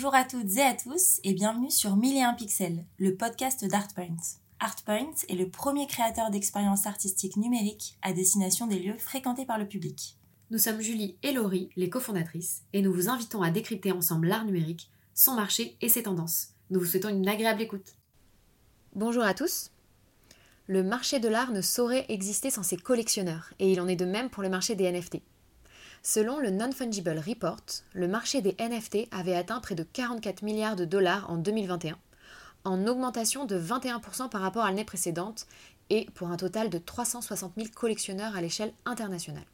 Bonjour à toutes et à tous et bienvenue sur 1001 pixels, le podcast d'ArtPoint. ArtPoint est le premier créateur d'expériences artistiques numériques à destination des lieux fréquentés par le public. Nous sommes Julie et Laurie, les cofondatrices, et nous vous invitons à décrypter ensemble l'art numérique, son marché et ses tendances. Nous vous souhaitons une agréable écoute. Bonjour à tous. Le marché de l'art ne saurait exister sans ses collectionneurs, et il en est de même pour le marché des NFT. Selon le Non-Fungible Report, le marché des NFT avait atteint près de 44 milliards de dollars en 2021, en augmentation de 21% par rapport à l'année précédente, et pour un total de 360 000 collectionneurs à l'échelle internationale.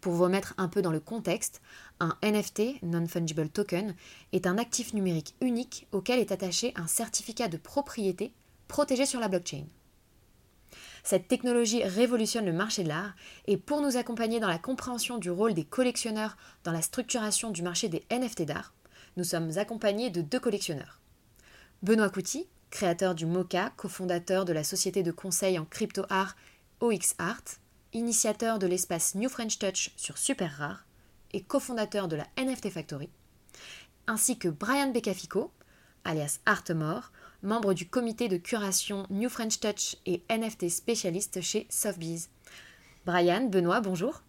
Pour vous remettre un peu dans le contexte, un NFT, Non-Fungible Token, est un actif numérique unique auquel est attaché un certificat de propriété protégé sur la blockchain. Cette technologie révolutionne le marché de l'art et pour nous accompagner dans la compréhension du rôle des collectionneurs dans la structuration du marché des NFT d'art, nous sommes accompagnés de deux collectionneurs. Benoît Couty, créateur du MOCA, cofondateur de la société de conseil en crypto-art OX Art, initiateur de l'espace New French Touch sur Super Rare et cofondateur de la NFT Factory, ainsi que Brian Becafico, alias Artemore, membre du comité de curation New French Touch et NFT spécialiste chez Softbees. Brian, Benoît, bonjour.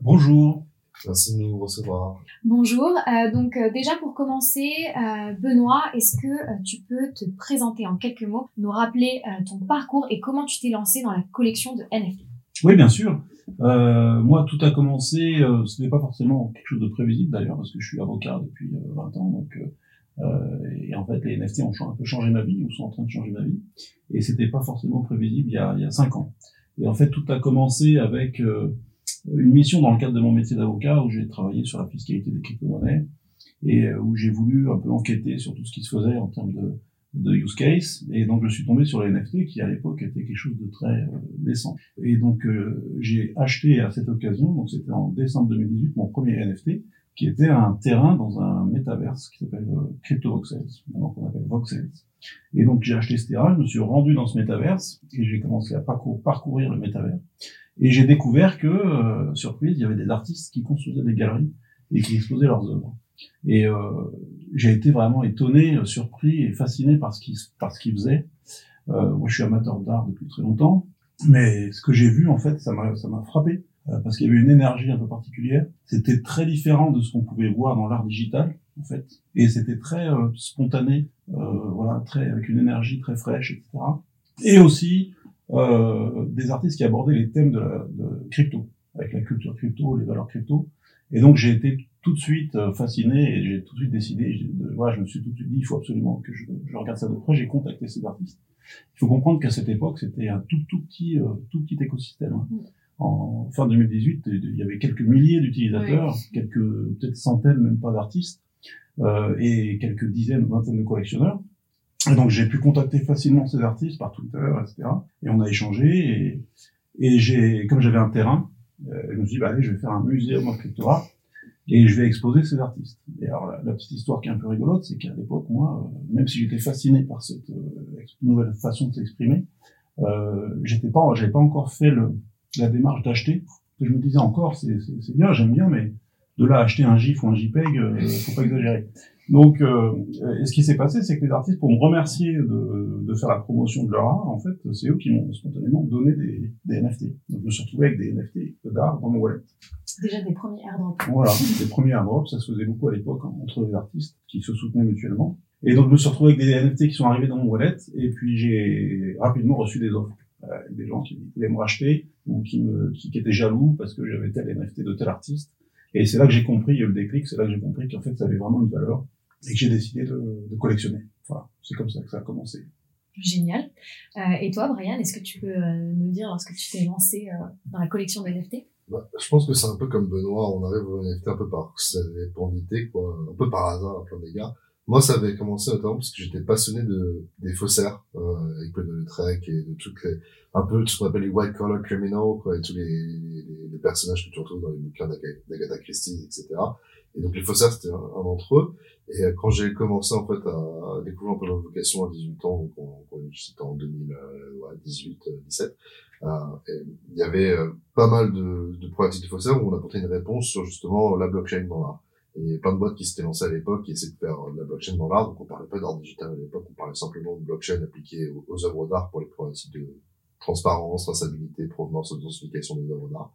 Bonjour. Merci de nous recevoir. Bonjour. Euh, donc euh, déjà pour commencer, euh, Benoît, est-ce que tu peux te présenter en quelques mots, nous rappeler ton parcours et comment tu t'es lancé dans la collection de NFT Oui, bien sûr. moi, tout a commencé, ce n'est pas forcément quelque chose de prévisible d'ailleurs, parce que je suis avocat depuis 20 ans, donc euh, et en fait, les NFT ont un peu changé ma vie, ou sont en train de changer ma vie. Et c'était pas forcément prévisible il y a, il y a cinq ans. Et en fait, tout a commencé avec euh, une mission dans le cadre de mon métier d'avocat, où j'ai travaillé sur la fiscalité des crypto-monnaies, et euh, où j'ai voulu un peu enquêter sur tout ce qui se faisait en termes de, de use case. Et donc, je suis tombé sur les NFT, qui à l'époque était quelque chose de très euh, décent. Et donc, j'ai acheté à cette occasion, donc c'était en décembre 2018, mon premier NFT, qui était un terrain dans un métaverse qui s'appelle euh, Crypto Voxels, maintenant qu'on appelle Voxels. Et donc j'ai acheté ce terrain, je me suis rendu dans ce métaverse et j'ai commencé à parcourir, le métavers. Et j'ai découvert que, euh, surprise, il y avait des artistes qui construisaient des galeries et qui exposaient leurs œuvres. Et euh, j'ai été vraiment étonné, surpris et fasciné par ce qu'ils qu'ils faisaient. Euh, moi, je suis amateur d'art depuis très longtemps, mais ce que j'ai vu, en fait, ça m'a frappé euh, parce qu'il y avait une énergie un peu particulière. C'était très différent de ce qu'on pouvait voir dans l'art digital, en fait, et c'était très euh, spontané, euh, voilà, très avec une énergie très fraîche, etc. Et aussi euh, des artistes qui abordaient les thèmes de, la, de crypto, avec la culture crypto, les valeurs crypto. Et donc j'ai été tout de suite fasciné et j'ai tout de suite décidé, voilà, je me suis tout de suite dit, il faut absolument que je, regarde ça de près. J'ai contacté ces artistes. Il faut comprendre qu'à cette époque, c'était un tout tout petit, tout petit écosystème. Hein. En fin 2018, il y avait quelques milliers d'utilisateurs, quelques peut-être centaines, même pas d'artistes, euh, et quelques dizaines ou vingtaines de collectionneurs. Et donc j'ai pu contacter facilement ces artistes par Twitter, etc. Et on a échangé. Et, et j'ai, comme j'avais un terrain, euh, je me suis dit, bah, allez, je vais faire un muséum en crypto et je vais exposer ces artistes. Et alors la, petite histoire qui est un peu rigolote, c'est qu'à l'époque, moi, euh, même si j'étais fasciné par cette euh, nouvelle façon de s'exprimer, euh, j'étais pas, j'avais pas encore fait le, la démarche d'acheter. Je me disais encore, c'est bien, j'aime bien, mais de là acheter un GIF ou un JPEG, euh, faut pas exagérer. Donc, euh, et ce qui s'est passé, c'est que les artistes, pour me remercier de, de, faire la promotion de leur art, en fait, c'est eux qui m'ont spontanément donné des, des, NFT. Donc, je me suis retrouvé avec des NFT d'art dans mon wallet. Déjà des premiers airdrops. Voilà, des premiers airdrops, ça se faisait beaucoup à l'époque hein, entre les artistes qui se soutenaient mutuellement. Et donc, je me suis retrouvé avec des NFT qui sont arrivés dans mon wallet, et puis j'ai rapidement reçu des offres. Euh, des gens qui voulaient me racheter ou qui me qui, qui étaient jaloux parce que j'avais tel NFT de tel artiste. Et c'est là que j'ai compris le déclic, c'est là que j'ai compris qu'en fait ça avait vraiment une valeur et que j'ai décidé de, de collectionner. Voilà, c'est comme ça que ça a commencé. Génial. Euh, et toi, Brian, est-ce que tu peux euh, nous dire lorsque tu t'es lancé euh, dans la collection de NFT bah, Je pense que c'est un peu comme Benoît, on arrive au NFT un peu par serendipité, quoi, un peu par hasard à plein d'égards. Moi, ça avait commencé notamment parce que j'étais passionné de des faussaires, euh, avec de Trek et de toutes les, un peu ce qu'on appelle les white collar criminals, quoi, et tous les, les, les, personnages que tu retrouves dans les bouquins d'Agatha Christie, etc. Et donc les faussaires, c'était un, d'entre eux. Et euh, quand j'ai commencé en fait à découvrir un peu leur vocation à 18 ans, donc c'était en 2018, 17, euh, euh il y avait pas mal de, de de faussaires où on apportait une réponse sur justement la blockchain dans l'art. Il y a plein de boîtes qui s'étaient lancées à l'époque qui essayaient de faire de la blockchain dans l'art. Donc on parlait pas d'art digital à l'époque, on parlait simplement de blockchain appliquée aux, aux œuvres d'art pour les problématiques de transparence, traçabilité, provenance, authentification des œuvres d'art.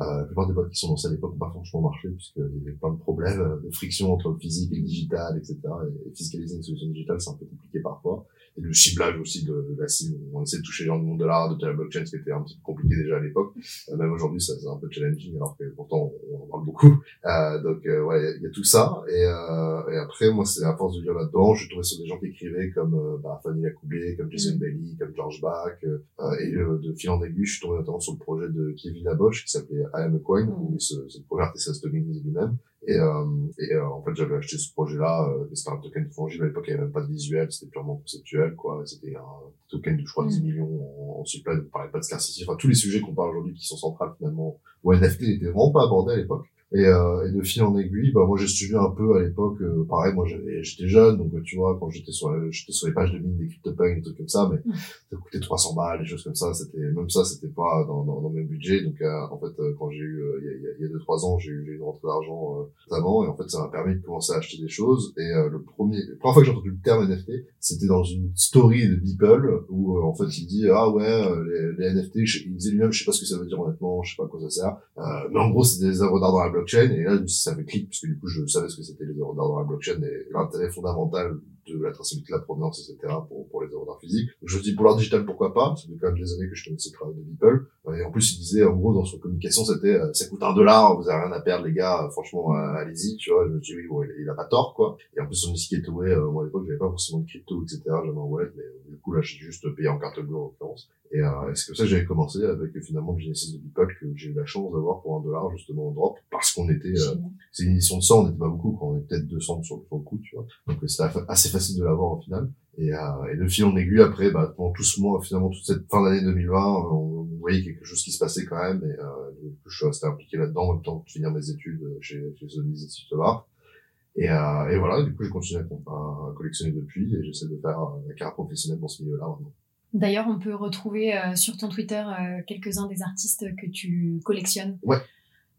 Euh, la plupart des boîtes qui sont lancées à l'époque n'ont pas franchement marché puisqu'il y avait plein de problèmes euh, de friction entre le physique et le digital, etc. Et, fiscaliser une solution digitale, c'est un peu compliqué parfois. Et le ciblage aussi de, la cible. On essaie de toucher les gens du monde de l'art, de la blockchain, ce qui était un petit peu compliqué déjà à l'époque. Euh, même aujourd'hui, ça c'est un peu challenging, alors que pourtant on en parle beaucoup. Euh, donc euh, ouais, il y, a tout ça. Et, et après, moi, c'est à force de lire là-dedans, je suis tombé sur des gens qui écrivaient comme bah, Fanny Lacoublé, comme Jason mm. Bailey, comme George Bach. et de fil en aiguille, je suis tombé notamment sur le projet de Kevin Abosch qui s'appelait I Am a Coin, mm où c'est le premier artiste à se lui-même. Et, euh, et euh, en fait, j'avais acheté ce projet-là, euh, c'était un token fongible, à l'époque, il n'y avait même pas de visuel, c'était purement conceptuel, quoi. C'était un token de, je crois, 10 mm. millions en, supply, on parlait pas de scarcity. Enfin, tous les sujets qu'on parle aujourd'hui qui sont centrales, finalement, au NFT n'étaient vraiment pas abordés à l'époque. Et, euh, et, de fil en aiguille, bah moi j'ai suivi un peu à l'époque, euh, pareil, moi j'étais jeune, donc tu vois, quand j'étais sur j'étais sur les pages de mine des CryptoPunks, des trucs comme ça, mais mm. ça coûtait 300 balles, des choses comme ça, c'était même ça, c'était pas dans, dans, dans mes budgets. Donc euh, en fait, euh, quand j'ai eu il y, a, il y a deux trois ans, j'ai eu une rentrée d'argent notamment, et en fait ça m'a permis de commencer à acheter des choses. Et le premier, la première fois que j'ai entendu le terme NFT, c'était dans une story de Beeple où en fait il dit ah ouais les, les NFT, il disait lui-même, je sais pas ce que ça veut dire honnêtement, je sais pas à quoi ça sert, mais en gros c'est des œuvres d'art dans la blockchain et là ça me clique parce que du coup je savais ce que c'était les œuvres d'art dans la blockchain et l'intérêt fondamental de la traçabilité de la provenance, etc. pour, pour les œuvres d'art physique. Je dis pour l'art digital, pourquoi pas? Ça fait quand même des années que je connaissais le travail de Beeple. Et en plus, il disait, en gros, dans son communication, c'était euh, ça coûte un dollar, vous avez rien à perdre, les gars, franchement, euh, allez-y, tu vois. Je me dis, oui, bon, il, a pas tort, quoi. Et en plus, son gateway, euh, moi, à l'époque, j'avais pas forcément de crypto, etc. J'avais un wallet, mais du coup, là, j'ai juste payé en carte bleue, en l'occurrence. Et euh, c'est comme ça que j'avais commencé avec finalement le Genesis de Beeple que j'ai eu la chance d'avoir pour un dollar justement en drop parce qu'on était euh, c'est une édition de 100 on n'était pas beaucoup quand on était peut-être 200 sur, le coup tu vois donc c'était assez facile de l'avoir au final et, euh, et de fil en aiguille après bah, pendant tout ce mois finalement toute cette fin d'année 2020 on, voyait quelque chose qui se passait quand même et euh, je suis resté impliqué là-dedans en même temps de finir mes études chez, chez Institute of Art et, euh, et voilà, du coup, j'ai continué à, à, collectionner depuis et j'essaie de faire la carrière professionnelle dans ce milieu-là maintenant. D'ailleurs, on peut retrouver euh, sur ton Twitter euh, quelques-uns des artistes que tu collectionnes. Ouais.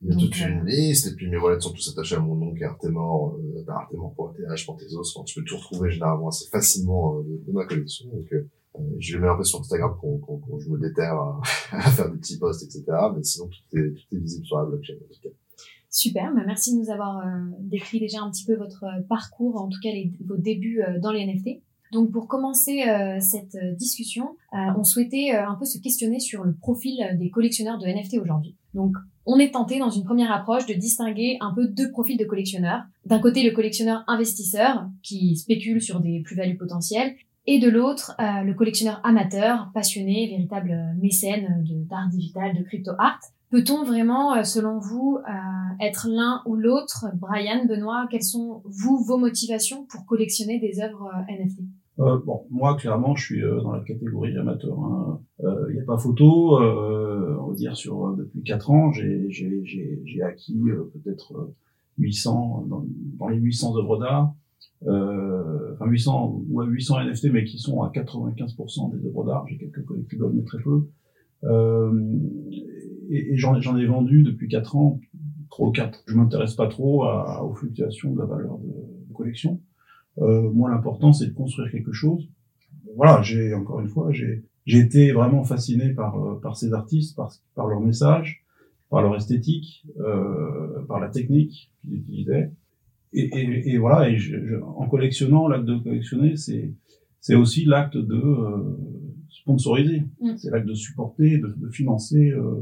Il y a toute une euh, liste, et puis mes wallets sont tous attachés à mon nom qui est Artemor, euh, Artemor.th, Pantesos. Enfin, tu peux tout retrouver généralement assez facilement de, de, ma collection. Donc, je le mets un peu sur Instagram quand, quand, quand je me déterre à, à, faire des petits posts, etc. Mais sinon, tout est, tout est visible sur la blockchain, en tout cas. Super, bah merci de nous avoir décrit déjà un petit peu votre parcours, en tout cas les, vos débuts dans les NFT. Donc pour commencer euh, cette euh, discussion, euh, on souhaitait un peu se questionner sur le profil des collectionneurs de NFT aujourd'hui. Donc on est tenté dans une première approche de distinguer un peu deux profils de collectionneurs. D'un côté le collectionneur investisseur qui spécule sur des plus-values potentielles et de l'autre le collectionneur amateur, passionné, véritable mécène d'art digital, de crypto art. Peut-on vraiment, selon vous, être l'un ou l'autre? Brian, Benoît, quelles sont, vous, vos motivations pour collectionner des œuvres NFT euh, bon, moi, clairement, je suis euh, dans la catégorie amateur. Il hein. n'y euh, a pas photo. Euh, on va dire sur depuis quatre ans, j'ai acquis peut-être 800 dans, dans, les 800 œuvres d'art. enfin 800 ouais, 800 NFT, mais qui sont à 95% des œuvres d'art. J'ai quelques collectibles, mais très peu. et, et j'en ai vendu depuis quatre ans, trois ou quatre. Je m'intéresse pas trop à, aux fluctuations de la valeur de, de collection. Euh, moi, l'important, c'est de construire quelque chose. Voilà, j'ai encore une fois, j'ai j'ai été vraiment fasciné par euh, par ces artistes, par par leur message, par leur esthétique, euh, par la technique qu'ils utilisaient. Et, et, et, voilà, et je, en collectionnant, l'acte de collectionner, c'est c'est aussi l'acte de euh, sponsoriser, mm. c'est l'acte de supporter, de, de financer euh,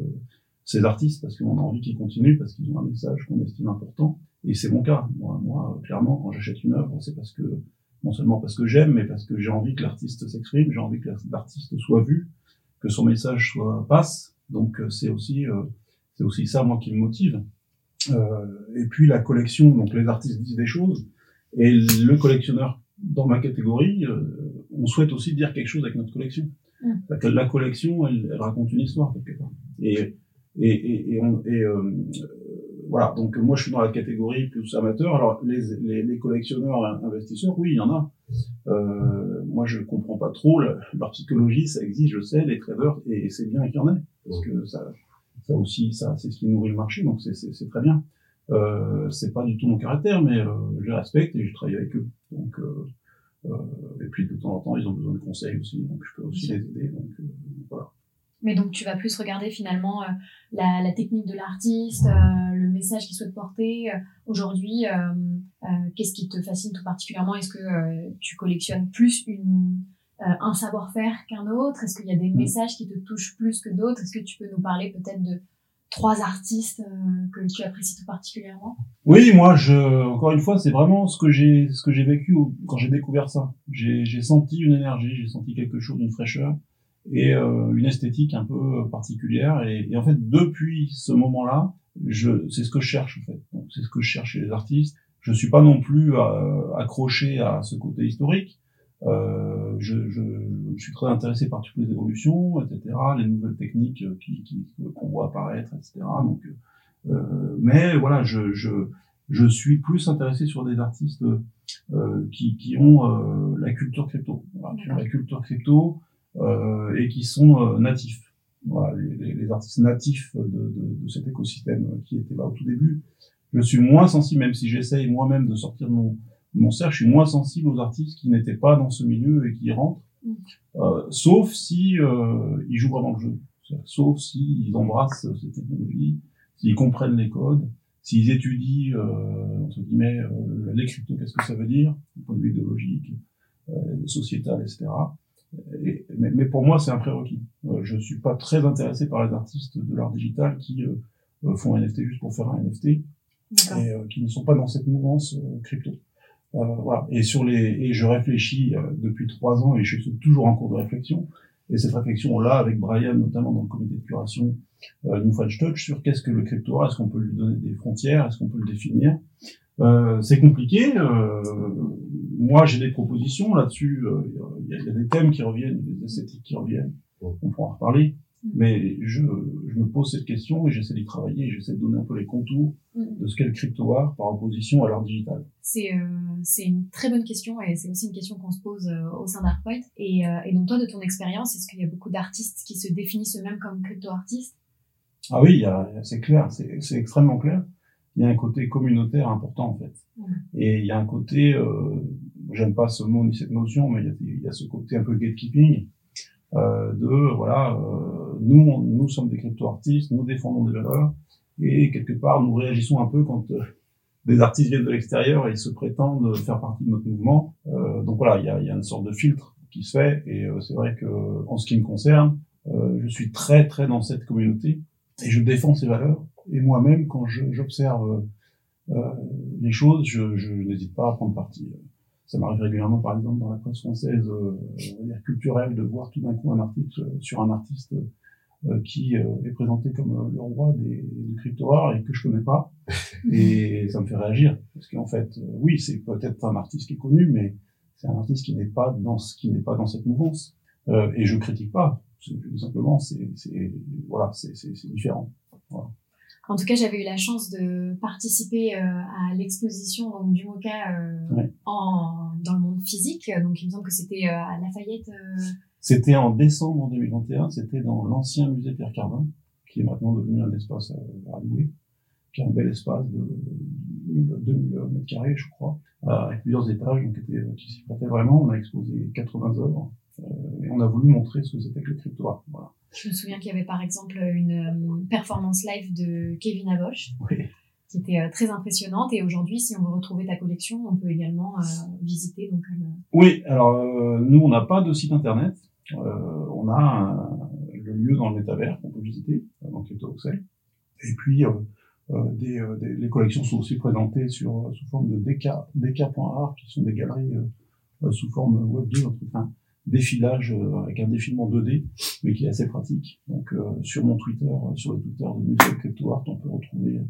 ces artistes parce qu'on a envie qu'ils continuent, parce qu'ils ont un message qu'on estime important. Et c'est mon cas. Moi, moi, clairement, quand j'achète une œuvre, c'est parce que, non seulement parce que j'aime, mais parce que j'ai envie que l'artiste s'exprime, j'ai envie que l'artiste soit vu, que son message soit passe. Donc, euh, c'est aussi, euh, c'est aussi ça, moi, qui me motive. Euh, et puis, la collection, donc les artistes disent des choses, et le collectionneur, dans ma catégorie, euh, on souhaite aussi dire quelque chose avec notre collection. Mm. La collection, elle, elle, raconte une histoire, quelque part. Et, et, et, et, on, et voilà, donc moi je suis dans la catégorie plus amateur. Alors les, les, les collectionneurs, investisseurs, oui, il y en a. Euh, moi je comprends pas trop leur psychologie, ça existe, je sais, les traders, et, c'est bien qu'il y en ait, parce que ça, ça aussi, ça, c'est ce qui nourrit le marché, donc c'est très bien. Euh, c'est pas du tout mon caractère, mais euh, je les respecte et je travaille avec eux. Donc, euh, et puis de temps en temps, ils ont besoin de conseils aussi, donc je peux aussi les aider. Donc voilà. Mais donc tu vas plus regarder finalement la, la technique de l'artiste, euh, message qu'il souhaite porter. Euh, Aujourd'hui, euh, euh, qu'est-ce qui te fascine tout particulièrement? Est-ce que tu collectionnes plus une, un savoir-faire qu'un autre? Est-ce qu'il y a des Mm. messages qui te touchent plus que d'autres? Est-ce que tu peux nous parler peut-être de trois artistes que tu apprécies tout particulièrement? Oui, moi, je, encore une fois, c'est vraiment ce que j'ai, ce que j'ai vécu quand j'ai découvert ça. J'ai, j'ai senti une énergie, j'ai senti quelque chose, une fraîcheur et euh, une esthétique un peu particulière. Et, et en fait, depuis ce moment-là, je, c'est ce que je cherche en fait. Donc, c'est ce que je cherche chez les artistes. Je suis pas non plus euh, accroché à ce côté historique. Euh, je, je, je suis très intéressé par toutes les évolutions, etc., les nouvelles techniques euh, qui, qui, qu'on voit apparaître, etc. Donc, euh, mais voilà, je, je, je suis plus intéressé sur des artistes euh, qui, qui ont euh, la culture crypto, voilà, qui ont la culture crypto euh, et qui sont natifs. Voilà, les, les, artistes natifs de, de, de cet écosystème qui était là au tout début. Je suis moins sensible, même si j'essaye moi-même de sortir de mon, de mon cercle, je suis moins sensible aux artistes qui n'étaient pas dans ce milieu et qui y rentrent, Mm. euh, sauf si euh, ils jouent vraiment le jeu, sauf s'ils embrassent ces technologies, s'ils comprennent les codes, s'ils étudient euh, entre guillemets euh, les cryptos, qu'est-ce que ça veut dire, du point de vue idéologique, euh, sociétal, etc. Et, mais, mais pour moi, c'est un prérequis. Euh, je suis pas très intéressé par les artistes de l'art digital qui euh, euh, font un NFT juste pour faire un NFT et euh, qui ne sont pas dans cette mouvance euh, crypto. Euh, voilà. Et sur les et je réfléchis euh, depuis trois ans et je suis toujours en cours de réflexion. Et cette réflexion là avec Brian notamment dans le comité de curation euh, New French Touch sur qu'est-ce que le crypto art, est-ce qu'on peut lui donner des frontières, est-ce qu'on peut le définir. Euh, c'est compliqué. Moi, j'ai des propositions là-dessus. Euh, Il y, a- il y a des thèmes qui reviennent, des esthétiques qui reviennent. On pourra en reparler. Mais je, je me pose cette question et j'essaie d'y travailler. J'essaie de donner un peu les contours Mm. de ce qu'est le crypto art par opposition à l'art digital. C'est euh, c'est une très bonne question et c'est aussi une question qu'on se pose euh, au sein d'Artpoint. Et, euh, et donc toi, de ton expérience, est-ce qu'il y a beaucoup d'artistes qui se définissent eux-mêmes comme crypto-artistes? Ah oui, c'est clair, c'est c'est extrêmement clair. Il y a un côté communautaire important en fait. Et il y a un côté, euh, j'aime pas ce mot ni cette notion, mais il y a, il y a ce côté un peu gatekeeping euh, de voilà, euh, nous on- nous sommes des crypto-artistes, nous défendons des valeurs et quelque part nous réagissons un peu quand euh, des artistes viennent de l'extérieur et ils se prétendent faire partie de notre mouvement. Euh, donc voilà, il y a, il y a une sorte de filtre qui se fait et euh, c'est vrai que en ce qui me concerne, euh, je suis très très dans cette communauté et je défends ces valeurs. Et moi-même, quand j'observe euh, euh, les choses, je, je n'hésite pas à prendre parti. Ça m'arrive régulièrement, par exemple, dans la presse française, euh, culturelle, de voir tout d'un coup un article sur un artiste euh, qui euh, est présenté comme euh, le roi des, du crypto et que je connais pas. Et ça me fait réagir. Parce qu'en fait, oui, c'est peut-être un artiste qui est connu, mais c'est un artiste qui n'est pas dans ce qui n'est pas dans cette mouvance. Euh, et je critique pas. Simplement, c'est, c'est, voilà, c'est, c'est, c'est différent. En tout cas, j'avais eu la chance de participer euh, à l'exposition du MoCA euh, Ouais. en, dans le monde physique. Donc, il me semble que c'était euh, à Lafayette. C'était en décembre 2021, c'était dans l'ancien musée Pierre Cardin, qui est maintenant devenu un espace à, louer, qui est un bel espace de 1000, 2000 mètres carrés, je crois, avec plusieurs étages, donc était, qui s'y prêtait vraiment. On a exposé 80 œuvres, et on a voulu montrer ce que c'était que le crypto art. Voilà. Je me souviens qu'il y avait par exemple une euh, performance live de Kevin Abosch Oui. qui était euh, très impressionnante. Et aujourd'hui, si on veut retrouver ta collection, on peut également euh, visiter. Donc, Oui, alors nous, on n'a pas de site internet. On a un- le lieu dans le métavers qu'on peut visiter, dans CryptoVoxel. Et puis, euh, euh, des, euh, des- les collections sont aussi présentées sur, sous forme de DK, DK.art, qui sont des galeries sous forme Web 2, un truc, un défilage euh, avec un défilement 2D, mais qui est assez pratique. Donc, euh, sur mon Twitter, euh, sur le Twitter de Musée Crypto Art, on peut retrouver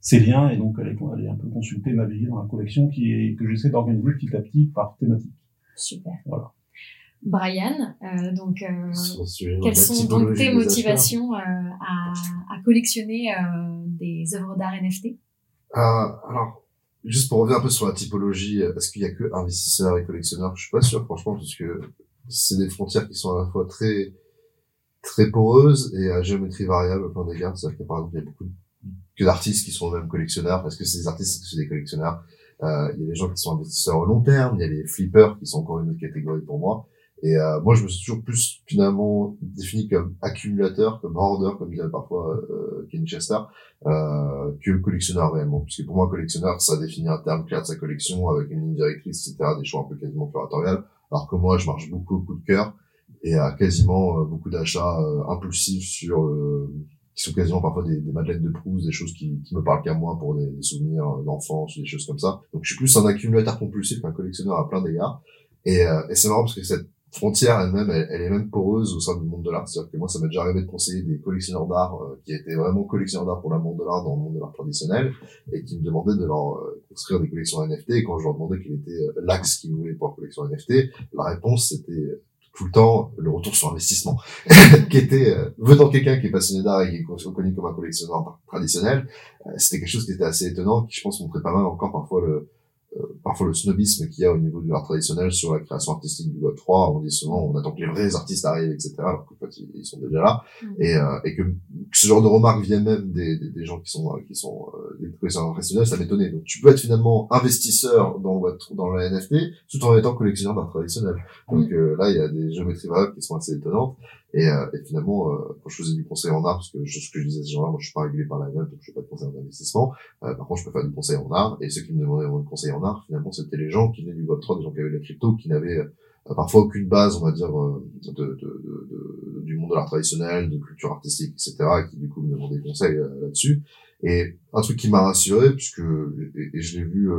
ces liens et donc aller, aller un peu consulter, naviguer dans la collection qui est, que j'essaie d'organiser petit à petit par thématique. super. Voilà. Brian, euh, donc, euh, quelles sont donc tes motivations euh, à, à collectionner euh, des œuvres d'art NFT. Euh, alors, juste pour revenir un peu sur la typologie, est-ce qu'il y a que investisseurs et collectionneurs Je suis pas sûr, franchement, parce que c'est des frontières qui sont à la fois très très poreuses et à géométrie variable au plan d'égards. C'est-à-dire que par exemple, il y a beaucoup d'artistes qui sont même collectionneurs, parce que c'est des artistes, c'est des collectionneurs. Euh, il y a des gens qui sont investisseurs au long terme, il y a les flippers qui sont encore une autre catégorie pour moi. Et euh, moi, je me suis toujours plus finalement défini comme accumulateur, comme hoarder, comme disait parfois euh, Kenny Chester, euh, que collectionneur réellement. Puisque pour moi, collectionneur, ça définit un terme clair de sa collection avec une ligne directrice, etc., des choix un peu quasiment curatoriales. Alors que moi, je marche beaucoup au coup de cœur et à quasiment euh, beaucoup d'achats euh, impulsifs sur le, qui sont quasiment parfois des, des madeleines de Proust, des choses qui, qui me parlent qu'à moi pour des, souvenirs d'enfance des choses comme ça. Donc je suis plus un accumulateur compulsif qu'un collectionneur à plein d'égards. Et, euh, et c'est marrant parce que cette frontière elle-même, elle, est même poreuse au sein du monde de l'art. C'est-à-dire que moi, ça m'est déjà arrivé de conseiller des collectionneurs d'art euh, qui étaient vraiment collectionneurs d'art pour le monde de l'art dans le monde de l'art traditionnel et qui me demandaient de leur euh, construire des collections NFT. Et quand je leur demandais quel était euh, l'axe qu'ils voulaient pour la collection NFT, la réponse c'était tout le temps le retour sur investissement, qui était euh, venant quelqu'un qui est passionné d'art et qui est reconnu comme un collectionneur traditionnel, euh, c'était quelque chose qui était assez étonnant, qui je pense montrait pas mal encore parfois le euh, parfois le snobisme qu'il y a au niveau de l'art traditionnel sur la création artistique du Web 3. On dit souvent, on attend que les vrais artistes arrivent, etc. Alors qu'en fait, ils, sont déjà là. Mm. Et, euh, et que, ce genre de remarques viennent même des, des, des gens qui sont, qui sont euh, des collectionneurs professionnels, ça m'étonnait. Donc, tu peux être finalement investisseur dans le, Web, dans le NFT tout en étant collectionneur d'art traditionnel. Donc mm. là, il y a des géométries variables qui sont assez étonnantes. Et, euh, et finalement, euh, quand je faisais du conseil en art, parce que je, ce que je disais à ces gens-là, moi je suis pas régulé par la même, donc je fais pas de conseil en investissement. Euh, par contre, je peux faire du conseil en art. Et ceux qui me demandaient de conseil en art, finalement, c'était les gens qui venaient du Web3, des gens qui avaient de la crypto, qui n'avaient euh, parfois aucune base, on va dire, euh, de, de, de, du monde de l'art traditionnel, de culture artistique, etc., et qui du coup me demandaient des conseils là-dessus. Et un truc qui m'a rassuré, puisque et, et je l'ai vu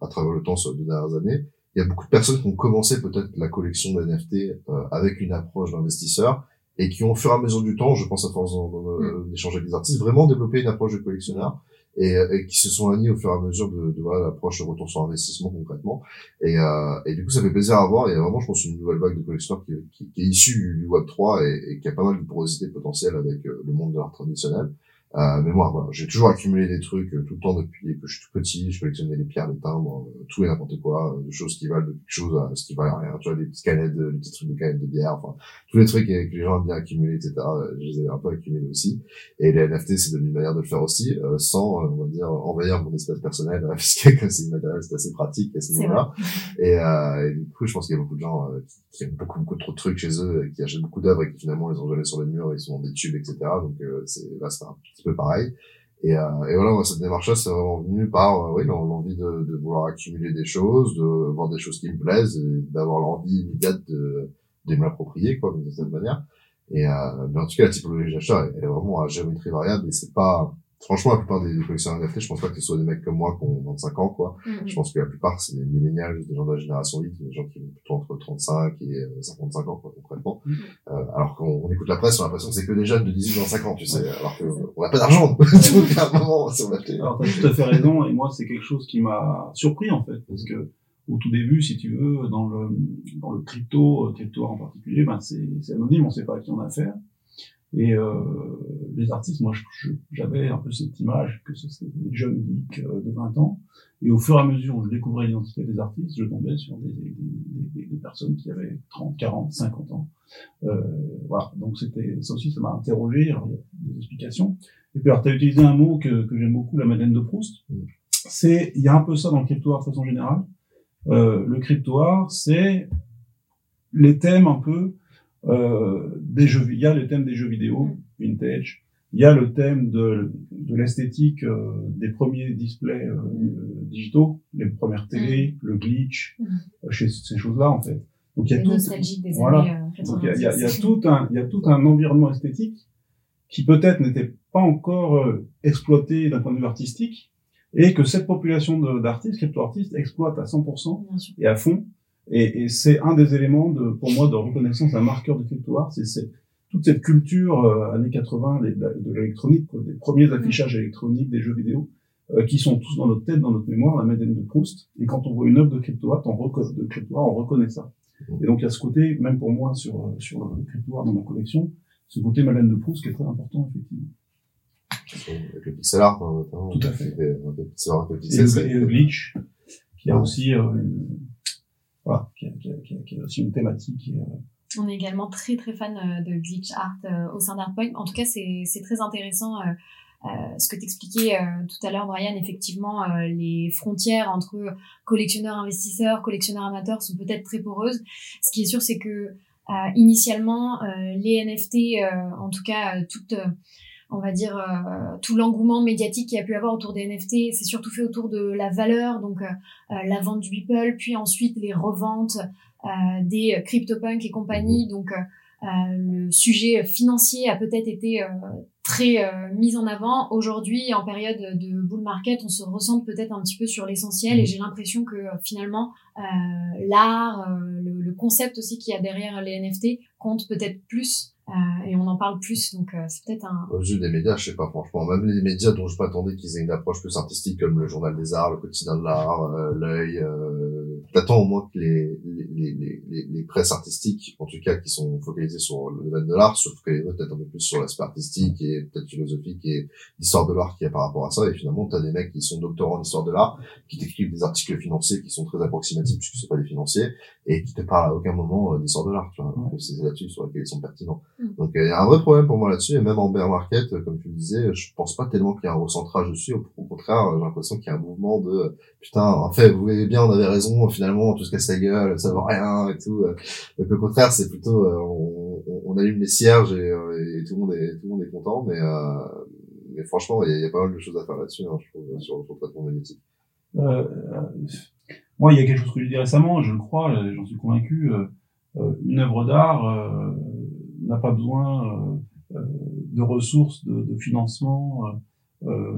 à travers le temps sur les deux dernières années, il y a beaucoup de personnes qui ont commencé peut-être la collection de NFT euh, avec une approche d'investisseur et qui ont au fur et à mesure du temps, je pense à force mm. d'échanger avec des artistes, vraiment développé une approche de collectionneur et, et qui se sont alignés au fur et à mesure de, de voilà, l'approche retour sur investissement concrètement. Et, euh, et du coup, ça fait plaisir à voir. Il y a vraiment, je pense, une nouvelle vague de collectionneurs qui, qui, qui est issue du Web 3 et, et, qui a pas mal de porosité potentielle avec euh, le monde de l'art traditionnel. Euh, mais moi, voilà, j'ai toujours accumulé des trucs euh, tout le temps depuis que je suis tout petit. Je collectionnais les pierres, les timbres, euh, tout et n'importe quoi, euh, des choses qui valent de quelque chose à ce qui valent rien. Tu vois, les petites canettes, les petits trucs de canettes de bière, enfin, tous les trucs que les gens aiment bien accumuler, etc. Je les ai un peu accumulés aussi. Et les NFT, c'est devenu une manière de le faire aussi, sans, on va dire, envahir mon espace personnel, parce que comme c'est matériel, c'est assez pratique à ce niveau-là. Et, et, du coup, je pense qu'il y a beaucoup de gens qui, ont beaucoup, beaucoup trop de trucs chez eux, et qui achètent beaucoup d'œuvres et qui finalement les ont jamais sur les murs, ils sont dans des tubes, etc. Donc, c'est, là, c'est un peu pareil. Et, euh, et voilà, moi, cette démarche-là, c'est vraiment venu par euh, oui, l'envie de, de, vouloir accumuler des choses, de voir des choses qui me plaisent, d'avoir l'envie immédiate de, de me l'approprier, quoi, de cette manière. Et euh, mais en tout cas, la typologie d'achat, elle est vraiment à géométrie variable, et c'est pas franchement, la plupart des, collectionneurs NFT, je pense pas que ce soit des mecs comme moi qui ont 25 ans, quoi. Mm-hmm. Je pense que la plupart, c'est des millénials, des gens de la génération 8, des gens qui ont plutôt entre 35 et 55 euh, ans, quoi, concrètement. Mm-hmm. Euh, alors qu'on on écoute la presse, on a l'impression que c'est que des jeunes de 18 25 ans, tu sais, alors qu'on n'a pas d'argent. Donc, à un moment, si on. Alors, t'as tout à fait raison, et moi, c'est quelque chose qui m'a surpris, en fait, parce que, au tout début, si tu veux, dans le, dans le crypto, euh, crypto en particulier, ben, c'est anonyme, on sait pas à qui on a affaire. Et euh, les artistes, moi, j'avais un peu cette image que c'était des jeunes geeks euh, de 20 ans. Et au fur et à mesure où je découvrais l'identité des artistes, je tombais sur des, des, des, des, personnes qui avaient 30, 40, 50 ans. Euh, voilà, donc c'était ça aussi, ça m'a interrogé. Alors, il y a des explications. Et puis, alors, tu as utilisé un mot que, que j'aime beaucoup, la Madeleine de Proust. C'est, il y a un peu ça dans le crypto de façon générale. Euh, le crypto c'est les thèmes un peu euh, des jeux, il y a le thème des jeux vidéo, vintage, il y a le thème de, de l'esthétique euh, des premiers displays euh, digitaux, les premières télé, mm. le glitch, mm. chez ces choses-là en fait. Donc il y a tout, voilà. Il y a, il y, a, tout un, il y a tout un environnement esthétique qui peut-être n'était pas encore exploité d'un point de vue artistique, et que cette population d'artistes, crypto-artistes, exploite à 100% et à fond. Et, et c'est un des éléments de, pour moi de reconnaissance d'un marqueur de crypto art, c'est toute cette culture euh, années 80 de l'électronique, des premiers mm. affichages électroniques, des jeux vidéo, euh, qui sont tous dans notre tête, dans notre mémoire, la Madeleine de Proust. Et quand on voit une œuvre de crypto art, on, de crypto art, on reconnaît ça. Et donc il y a ce côté, même pour moi sur euh, sur le crypto art dans ma collection, ce côté Madeleine de Proust qui est très important effectivement. Avec le pixel art, hein, notamment. Tout à fait. Et, le, glitch, qui a aussi une, voilà, qui qui, qui, a, aussi une thématique. Euh... On est également très très fan euh, de glitch art euh, au sein d'Artpoint. En tout cas, c'est très intéressant. Ce que t'expliquais tout à l'heure, Brian, effectivement, les frontières entre collectionneurs investisseurs, collectionneurs amateurs sont peut-être très poreuses. Ce qui est sûr, c'est que initialement, les NFT, en tout cas, toutes on va dire euh, tout l'engouement médiatique qu'il y a pu avoir autour des NFT, c'est surtout fait autour de la valeur, donc euh, euh, la vente du Beeple, puis ensuite les reventes des CryptoPunk et compagnie. Donc le sujet financier a peut-être été très mis en avant. Aujourd'hui, en période de bull market, on se ressent peut-être un petit peu sur l'essentiel et j'ai l'impression que finalement l'art, le, le, concept aussi qu'il y a derrière les NFT compte peut-être plus euh, et on en parle plus, donc euh, c'est peut-être un... Aux yeux des médias, je sais pas franchement, même les médias dont je m'attendais qu'ils aient une approche plus artistique, comme le Journal des Arts, le Quotidien de l'Art, euh, l'œil, euh, t'attends au moins que les, les, les, les, les presses artistiques, en tout cas qui sont focalisées sur le domaine de l'art, se focalisent peut-être un peu plus sur l'aspect artistique et peut-être philosophique et l'histoire de l'art qui est par rapport à ça, et finalement t'as des mecs qui sont doctorants en histoire de l'art, qui t'écrivent des articles financiers qui sont très approximatifs puisque c'est pas des financiers, et qui te parlent à aucun moment d'histoire de l'art, tu vois, c'est là-dessus sur lesquels ils sont pertinents. Mm. Donc il y a un vrai problème pour moi là-dessus, et même en bear market, euh, comme tu le disais, je pense pas tellement qu'il y a un recentrage dessus. Au, contraire, j'ai l'impression qu'il y a un mouvement de putain, en fait, vous voyez bien, on avait raison, finalement, tout se casse la gueule, ça vaut rien et tout. Donc au contraire, c'est plutôt euh, on, on, allume les cierges et, euh, et, tout le monde est tout le monde est content, mais mais franchement, il y, a, pas mal de choses à faire là-dessus, hein, je trouve, sur, le traitement. Euh, moi, il y a quelque chose que j'ai dit récemment, je le crois, j'en suis convaincu. une œuvre d'art n'a pas besoin euh, euh, de ressources, de, de financement, euh,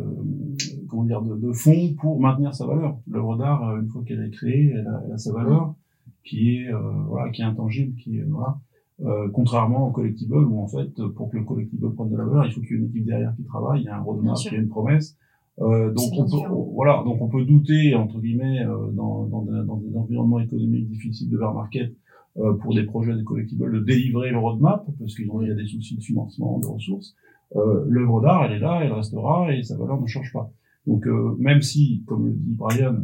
comment dire, de, de, fonds pour maintenir sa valeur. L'œuvre d'art, une fois qu'elle est créée, elle a, elle a, sa valeur qui est voilà, qui est intangible, qui est voilà. Euh, contrairement au collectible où en fait pour que le collectible prenne de la valeur il faut qu'il y ait une équipe derrière qui travaille il y a un roadmap il y a une promesse euh, donc on peut voilà donc on peut douter entre guillemets dans, dans, dans, des environnements économiques difficiles de bear market euh, pour des projets de collectibles de délivrer le roadmap, parce qu'il y a des soucis de financement, de ressources. Euh, L'œuvre d'art, elle est là, elle restera, et sa valeur ne change pas. Donc euh, même si, comme le dit Brian,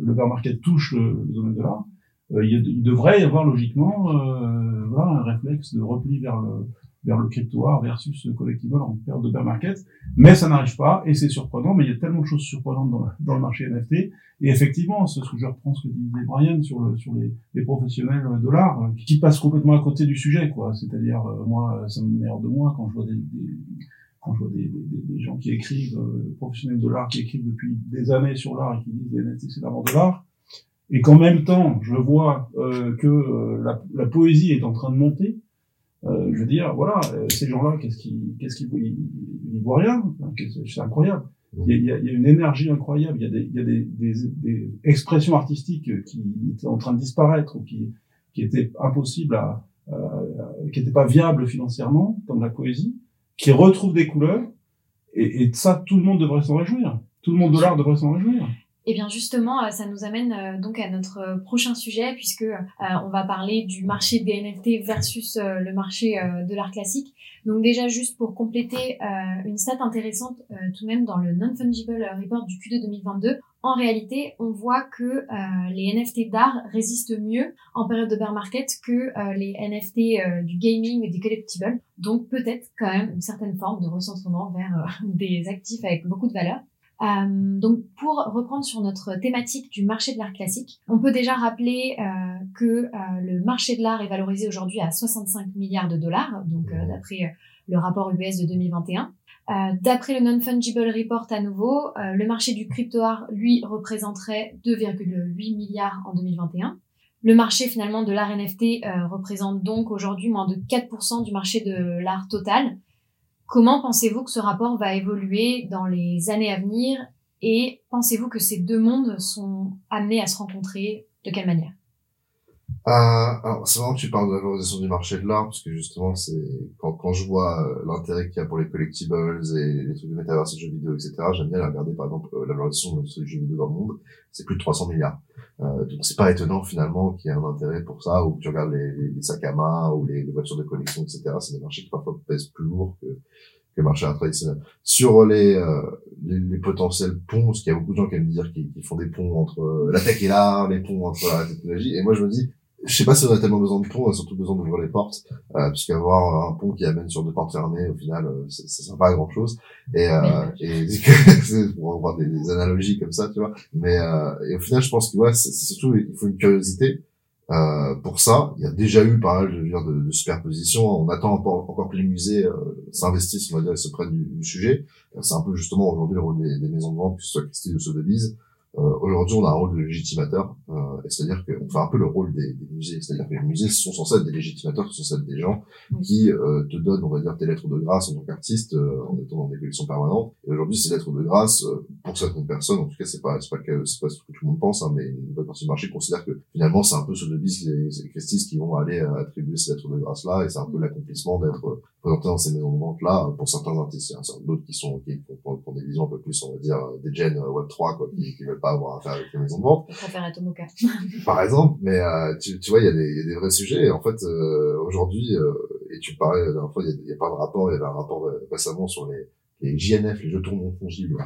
le bear market touche le, domaine de l'art, il, il, devrait y avoir logiquement voilà, un réflexe de repli vers le, vers le crypto art versus le collectible en période de bear market. Mais ça n'arrive pas et c'est surprenant, mais il y a tellement de choses surprenantes dans, dans le marché NFT. Et effectivement, ce que je reprends ce que disait Brian sur, le, sur les, les professionnels de l'art euh, qui passent complètement à côté du sujet, quoi. C'est-à-dire, euh, moi, ça me merde de moi quand je vois des, des quand je vois des, des, des, gens qui écrivent, euh, professionnels de l'art, qui écrivent depuis des années sur l'art et qui disent les NFT c'est de l'art, et qu'en même temps je vois que la, la, poésie est en train de monter, euh, je veux dire, voilà, euh, ces gens-là, qu'est-ce qu'ils, qu'est-ce qu'ils, ils, voient rien. c'est incroyable. Il y, a, il y, a, une énergie incroyable. Il y a, des, il y a des, des, des, expressions artistiques qui étaient en train de disparaître ou qui, qui étaient impossibles à, qui n'étaient pas viables financièrement, comme la poésie, qui retrouvent des couleurs. Et, et ça, tout le monde devrait s'en réjouir. Tout le monde de l'art devrait s'en réjouir. Et eh bien justement, euh, ça nous amène euh, donc à notre euh, prochain sujet puisque on va parler du marché des NFT versus le marché de l'art classique. Donc déjà juste pour compléter une stat intéressante tout de même dans le non-fungible report du Q2 2022, en réalité, on voit que les NFT d'art résistent mieux en période de bear market que les NFT du gaming et des collectibles. Donc peut-être quand même une certaine forme de recentrement vers des actifs avec beaucoup de valeur. Euh, donc pour reprendre sur notre thématique du marché de l'art classique, on peut déjà rappeler euh, que euh, le marché de l'art est valorisé aujourd'hui à 65 milliards de dollars, donc euh, d'après le rapport UBS de 2021. D'après le Non-Fungible Report à nouveau, le marché du crypto-art, lui, représenterait 2,8 milliards en 2021. Le marché finalement de l'art NFT représente donc aujourd'hui moins de 4% du marché de l'art total, Comment pensez-vous que ce rapport va évoluer dans les années à venir et pensez-vous que ces deux mondes sont amenés à se rencontrer de quelle manière? euh, alors c'est vraiment que tu parles de la valorisation du marché de l'art parce que justement c'est quand, quand je vois euh, l'intérêt qu'il y a pour les collectibles et les trucs de métaverse et jeux vidéo etc j'aime bien regarder par exemple euh, la valorisation de l'industrie du jeu vidéo dans le monde. C'est plus de 300 milliards. Euh, donc c'est pas étonnant finalement qu'il y ait un intérêt pour ça ou que tu regardes les, les, sacs à main ou les, les, voitures de collection etc c'est des marchés qui parfois pèsent plus lourd que, que le marché sur les, euh, les, les potentiels ponts parce qu'il y a beaucoup de gens qui aiment dire qu'ils font des ponts entre la tech et l'art les ponts entre la technologie. Et moi je me dis je sais pas si on a tellement besoin de pont, on a surtout besoin d'ouvrir les portes, euh, puisqu'avoir un pont qui amène sur deux portes fermées, au final, euh, ça, ça sert pas à grand chose. Et, euh, et pour avoir des, des, analogies comme ça, tu vois. Mais euh, et au final, je pense que ouais, c'est surtout il faut une curiosité. Euh, pour ça, il y a déjà eu pas mal je de, de superpositions. On attend encore, encore que les musées euh, s'investissent, on va dire, et se prennent du, du sujet. C'est un peu justement aujourd'hui le rôle des, des, maisons de vente, que ce soit Christie ou Sotheby's, Aujourd'hui, on a un rôle de légitimateur, euh, c'est-à-dire qu'on fait un peu le rôle des, des musées, c'est-à-dire que les musées sont censés être des légitimateurs, sont censés être des gens qui euh, te donnent, on va dire, tes lettres de grâce en tant qu'artiste, euh, en étant dans des collections permanentes. Et aujourd'hui, ces lettres de grâce, euh, pour certaines personnes, en tout cas, c'est pas, c'est pas, c'est pas ce que tout le monde pense, hein, mais une bonne partie du marché considère que finalement, c'est un peu ceux de bis et Christie's qui vont aller attribuer ces lettres de grâce-là, et c'est un peu l'accomplissement d'être présenté dans ces maisons de vente là pour certains artistes. Il y en a d'autres qui sont qui, ont, des visions un peu plus on va dire des gens web 3 quoi qui, qui veulent pas avoir affaire avec les maisons de vente. Je préfère être Moka par exemple mais euh, tu, tu vois il y a des il y a des vrais sujets. Et en fait euh, aujourd'hui euh, et tu parlais la dernière fois il y, a, pas de rapport il y avait un rapport récemment sur les les JNF, les jetons non fongibles,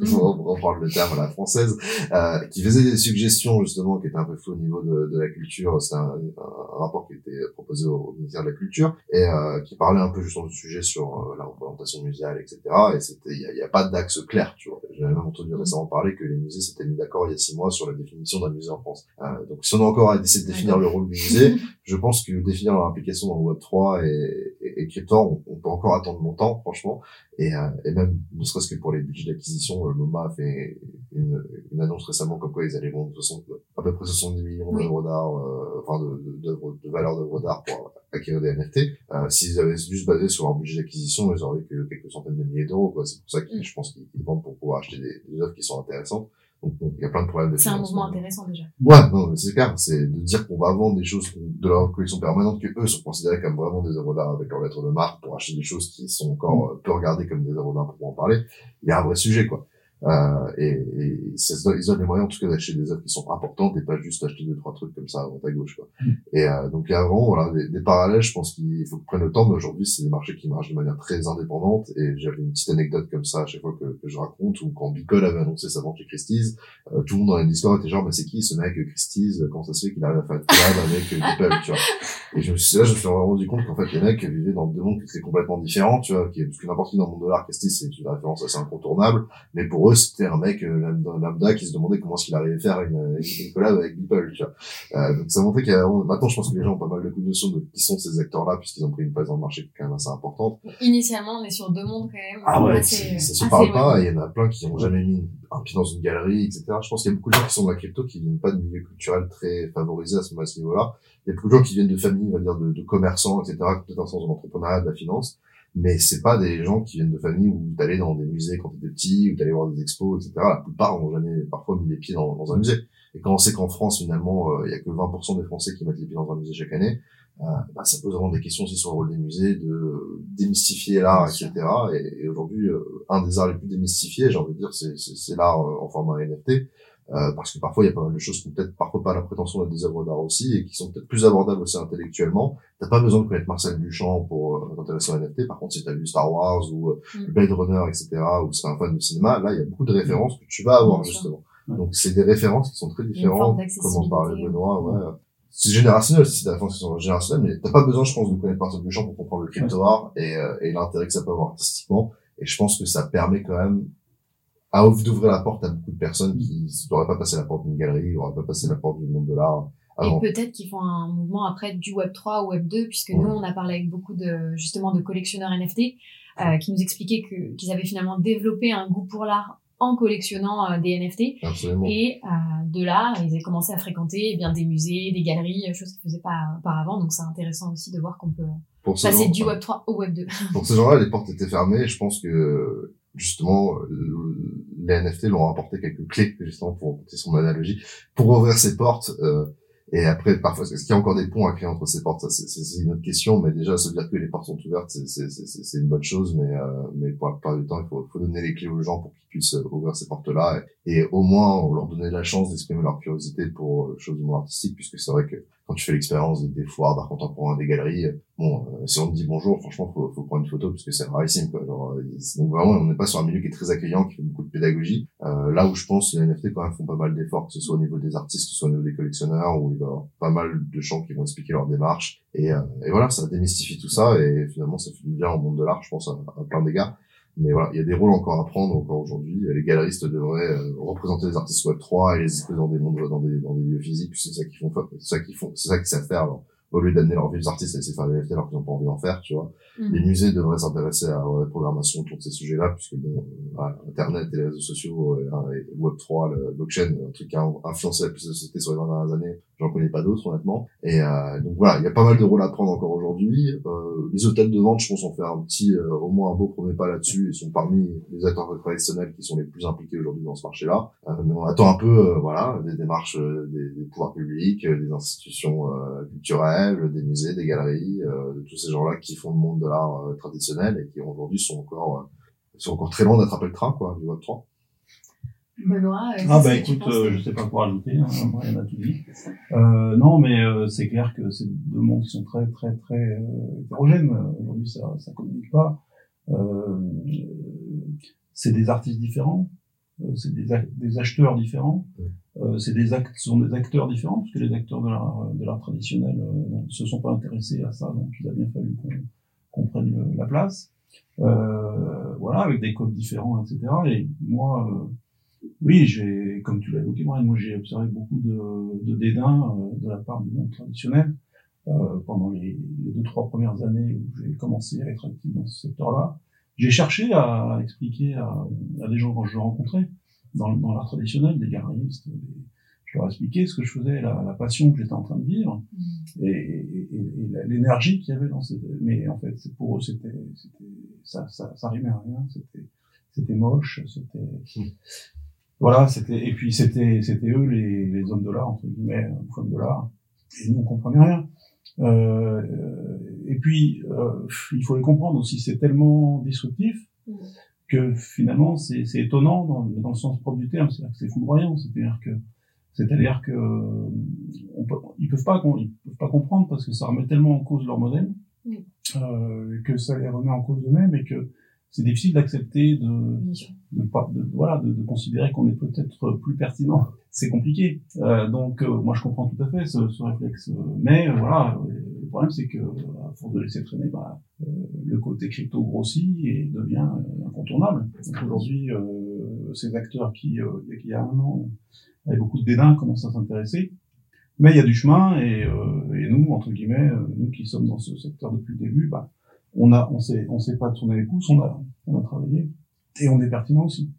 on reprendre le terme à la française, euh, qui faisait des suggestions justement qui étaient un peu floues au niveau de, de la culture. C'était un, un, rapport qui était proposé au, ministère de la Culture et euh, qui parlait un peu justement du sujet sur euh, la représentation muséale, etc. Et c'était, il n'y a, a, pas d'axe clair, tu vois. J'avais même entendu récemment parler que les musées s'étaient mis d'accord il y a six mois sur la définition d'un musée en France. Euh, donc si on a encore à essayer de définir le rôle du musée, je pense que définir leur implication dans le Web 3 et, et, et on, on, peut encore attendre longtemps, franchement. Et, euh, et même, ne serait-ce que pour les budgets d'acquisition, MoMA a fait une, une, annonce récemment comme quoi ils allaient vendre 60, à peu près 70 millions d'euros d'art, euh, enfin de, de, de, de valeur d'œuvres d'art pour acquérir des NFT. Euh, S'ils avaient juste basé sur leur budget d'acquisition, ils auraient que quelques centaines de milliers d'euros. C'est pour ça que mm. je pense qu'ils vendent pour pouvoir acheter des, des œuvres qui sont intéressantes. Donc, il y a plein de problèmes de C'est un mouvement intéressant déjà. Ouais, non, c'est clair. C'est de dire qu'on va vendre des choses de leur collection permanente que eux sont considérés comme vraiment des œuvres d'art avec leur lettre de marque pour acheter des choses qui sont encore mm. peu regardées comme des œuvres d'art pour en parler. Il y a un vrai sujet, quoi. Euh, et, et ils ont les moyens en tout cas d'acheter des œuvres qui sont importantes et pas juste acheter deux trois trucs comme ça à droite à gauche quoi. Mm. Et euh, donc avant voilà des, des, parallèles je pense qu'il faut que prenne le temps mais aujourd'hui c'est des marchés qui marchent de manière très indépendante et j'avais une petite anecdote comme ça à chaque fois que, que je raconte où quand Bicol avait annoncé sa vente chez Christie's euh, tout le monde dans les Discord était genre mais c'est qui ce mec Christie's comment ça se fait qu'il arrive à faire collab avec Bicol tu vois et je me suis là je me suis rendu compte qu'en fait les mecs vivaient dans deux mondes qui étaient complètement différents tu vois qui, parce que n'importe qui dans le monde de l'art Christie's c'est une référence assez incontournable mais pour c'était un mec euh, lambda qui se demandait comment est-ce qu'il arrivait à faire une, une collab avec Beeple, tu vois. Euh, donc ça montrait qu'il y a, maintenant je pense que les gens ont pas mal de notions de qui sont ces acteurs-là puisqu'ils ont pris une place dans le marché qui quand même assez importante. Initialement, on est sur deux mondes quand même. Ah ouais, ça se parle pas, il y en a plein qui ont jamais mis un pied dans une galerie, etc. Je pense qu'il y a beaucoup de gens qui sont de la crypto qui viennent pas de milieu culturel très favorisé à ce, niveau-là. Il y a beaucoup de gens qui viennent de familles, on va dire, de, de commerçants, etc., peut-être un sens de l'entrepreneuriat, de la finance mais c'est pas des gens qui viennent de familles où t'allais dans des musées quand t'étais petit, ou t'allais voir des expos, etc. La plupart ont jamais parfois mis les pieds dans, dans un musée. Et quand on sait qu'en France, finalement, euh, il y a que 20% des Français qui mettent les pieds dans un musée chaque année, euh, bah, ça pose vraiment des questions aussi sur le rôle des musées, de démystifier l'art, etc. Et, et aujourd'hui, euh, un des arts les plus démystifiés, j'ai envie de dire, c'est l'art en format NFT. Euh, parce que parfois il y a pas mal de choses qui ont peut-être parfois pas la prétention d'être des œuvres d'art aussi et qui sont peut-être plus abordables aussi intellectuellement. T'as pas besoin de connaître Marcel Duchamp pour euh, t'intéresser à NFT. Par contre, si t'as vu Star Wars ou euh, mm. Blade Runner, etc., ou si t'es un fan de cinéma, là il y a beaucoup de références que tu vas avoir justement. Donc c'est des références qui sont très différentes, comme on parlait Benoît, ouais. C'est générationnel, c'est des références qui sont générationnelles, mais t'as pas besoin, je pense, de connaître Marcel Duchamp pour comprendre le crypto art et, euh, et l'intérêt que ça peut avoir artistiquement. Et je pense que ça permet quand même à d'ouvrir la porte à beaucoup de personnes qui n'auraient pas passé la porte d'une galerie, n'auraient pas passé la porte du monde de l'art. Et peut-être qu'ils font un mouvement après du Web 3 au Web 2, puisque nous, on a parlé avec beaucoup de, justement, de collectionneurs NFT, euh, qui nous expliquaient que, qu'ils avaient finalement développé un goût pour l'art en collectionnant euh, des NFT. Absolument. Et euh, de là, ils avaient commencé à fréquenter eh bien des musées, des galeries, choses qu'ils faisaient pas auparavant. Donc c'est intéressant aussi de voir qu'on peut passer du Web 3 au Web 2. Pour ces gens-là, les portes étaient fermées. Je pense que justement, les NFT l'ont apporté quelques clés, justement, pour c'est son analogie, pour ouvrir ses portes. Euh, et après, parfois, est-ce qu'il y a encore des ponts à créer entre ces portes? C'est une autre question. Mais déjà, se dire que les portes sont ouvertes, c'est une bonne chose. Mais, euh, mais pour la plupart du temps, il faut, faut donner les clés aux gens pour qu'ils puissent ouvrir ces portes-là et, au moins leur donner la chance d'exprimer leur curiosité pour choses du monde artistique, puisque c'est vrai que quand tu fais l'expérience des, foires d'art contemporain, des galeries, bon, si on te dit bonjour, franchement, faut, faut prendre une photo parce que c'est rarissime, quoi. Genre, donc vraiment, on n'est pas sur un milieu qui est très accueillant, qui fait beaucoup de pédagogie. là où je pense les NFT quand même font pas mal d'efforts, que ce soit au niveau des artistes, que ce soit au niveau des collectionneurs, où il va y avoir pas mal de gens qui vont expliquer leur démarche. Et, et voilà, ça démystifie tout ça et finalement, ça fait du bien au monde de l'art, je pense, à, à plein d'égards. Mais voilà, il y a des rôles encore à prendre encore aujourd'hui. Les galeristes devraient euh, représenter les artistes Web 3 et les exposer dans des mondes, dans des, dans des lieux physiques. C'est ça qu'ils font, c'est ça qu'ils font, c'est ça qu'ils savent faire. Alors, au lieu d'amener leurs vieux artistes à essayer de faire des NFT alors qu'ils n'ont pas envie d'en faire, tu vois. Mm. Les musées devraient s'intéresser à la programmation autour de ces sujets-là, puisque bon, euh, Internet et les réseaux sociaux, euh, et Web 3, le blockchain, un truc qui a influencé la société sur les 20 dernières années, j'en connais pas d'autres honnêtement. Et euh, donc voilà, il y a pas mal de rôles à prendre encore aujourd'hui. Euh, les hôtels de vente, je pense, ont fait un petit, euh, au moins un beau premier pas là-dessus. Ils sont parmi les acteurs traditionnels qui sont les plus impliqués aujourd'hui dans ce marché-là. Euh, mais on attend un peu, voilà, des démarches des, des, pouvoirs publics, des institutions culturelles, des musées, des galeries, de tous ces gens-là qui font le monde de l'art traditionnel et qui aujourd'hui sont encore sont encore très loin d'attraper le train, quoi, du Web 3. Benoît, euh, ah bah écoute, euh, je sais pas quoi rajouter, hein, a tout dit. Euh, non, mais euh, c'est clair que c'est deux mondes qui sont très très très hétérogènes. Aujourd'hui, ça ça communique pas. c'est des artistes différents, c'est des, des acheteurs différents, c'est des actes, sont des acteurs différents parce que les acteurs de l'art de l'art traditionnel ne se sont pas intéressés à ça, donc il a bien fallu qu'on prenne la place. voilà, avec des codes différents, etc. Et moi oui, j'ai, comme tu l'as évoqué, moi, j'ai observé beaucoup de, de dédain euh, de la part du monde traditionnel euh, pendant les, deux trois premières années où j'ai commencé à être actif dans ce secteur-là. J'ai cherché à expliquer à, à, des gens quand je rencontrais dans, dans l'art traditionnel, des galeristes, je leur expliquais ce que je faisais, la, la passion que j'étais en train de vivre mmh. et, et, et l'énergie qu'il y avait dans cette. Mais en fait, pour eux, c'était, c'était ça, ça, ça rimait à rien. C'était, c'était moche. C'était. Mmh. Voilà, c'était et puis c'était c'était eux les, les hommes de l'art entre guillemets, femmes de l'art, et nous on comprenait rien. Euh, et puis euh, il faut les comprendre aussi, c'est tellement destructif mm. que finalement c'est c'est étonnant dans, dans le sens propre du terme, c'est-à-dire que c'est foudroyant, c'est-à-dire que c'est-à-dire que on peut, ils peuvent pas ils peuvent pas comprendre parce que ça remet tellement en cause leur modèle euh, que ça les remet en cause eux-mêmes et que c'est difficile d'accepter de, de, de, voilà, de, de considérer qu'on est peut-être plus pertinent. C'est compliqué. Euh, donc, euh, moi, je comprends tout à fait ce, ce réflexe. Mais euh, voilà, le problème, c'est que à force de laisser traîner, bah, euh, le côté crypto grossit et devient incontournable. aujourd'hui, ces acteurs qui, il y a un an, avaient beaucoup de dédain, commencent à s'intéresser. Mais il y a du chemin et, et nous, entre guillemets, nous qui sommes dans ce secteur depuis le début, bah, on a, on sait, on sait pas tourner les pouces, on a, on a travaillé et on est pertinent aussi.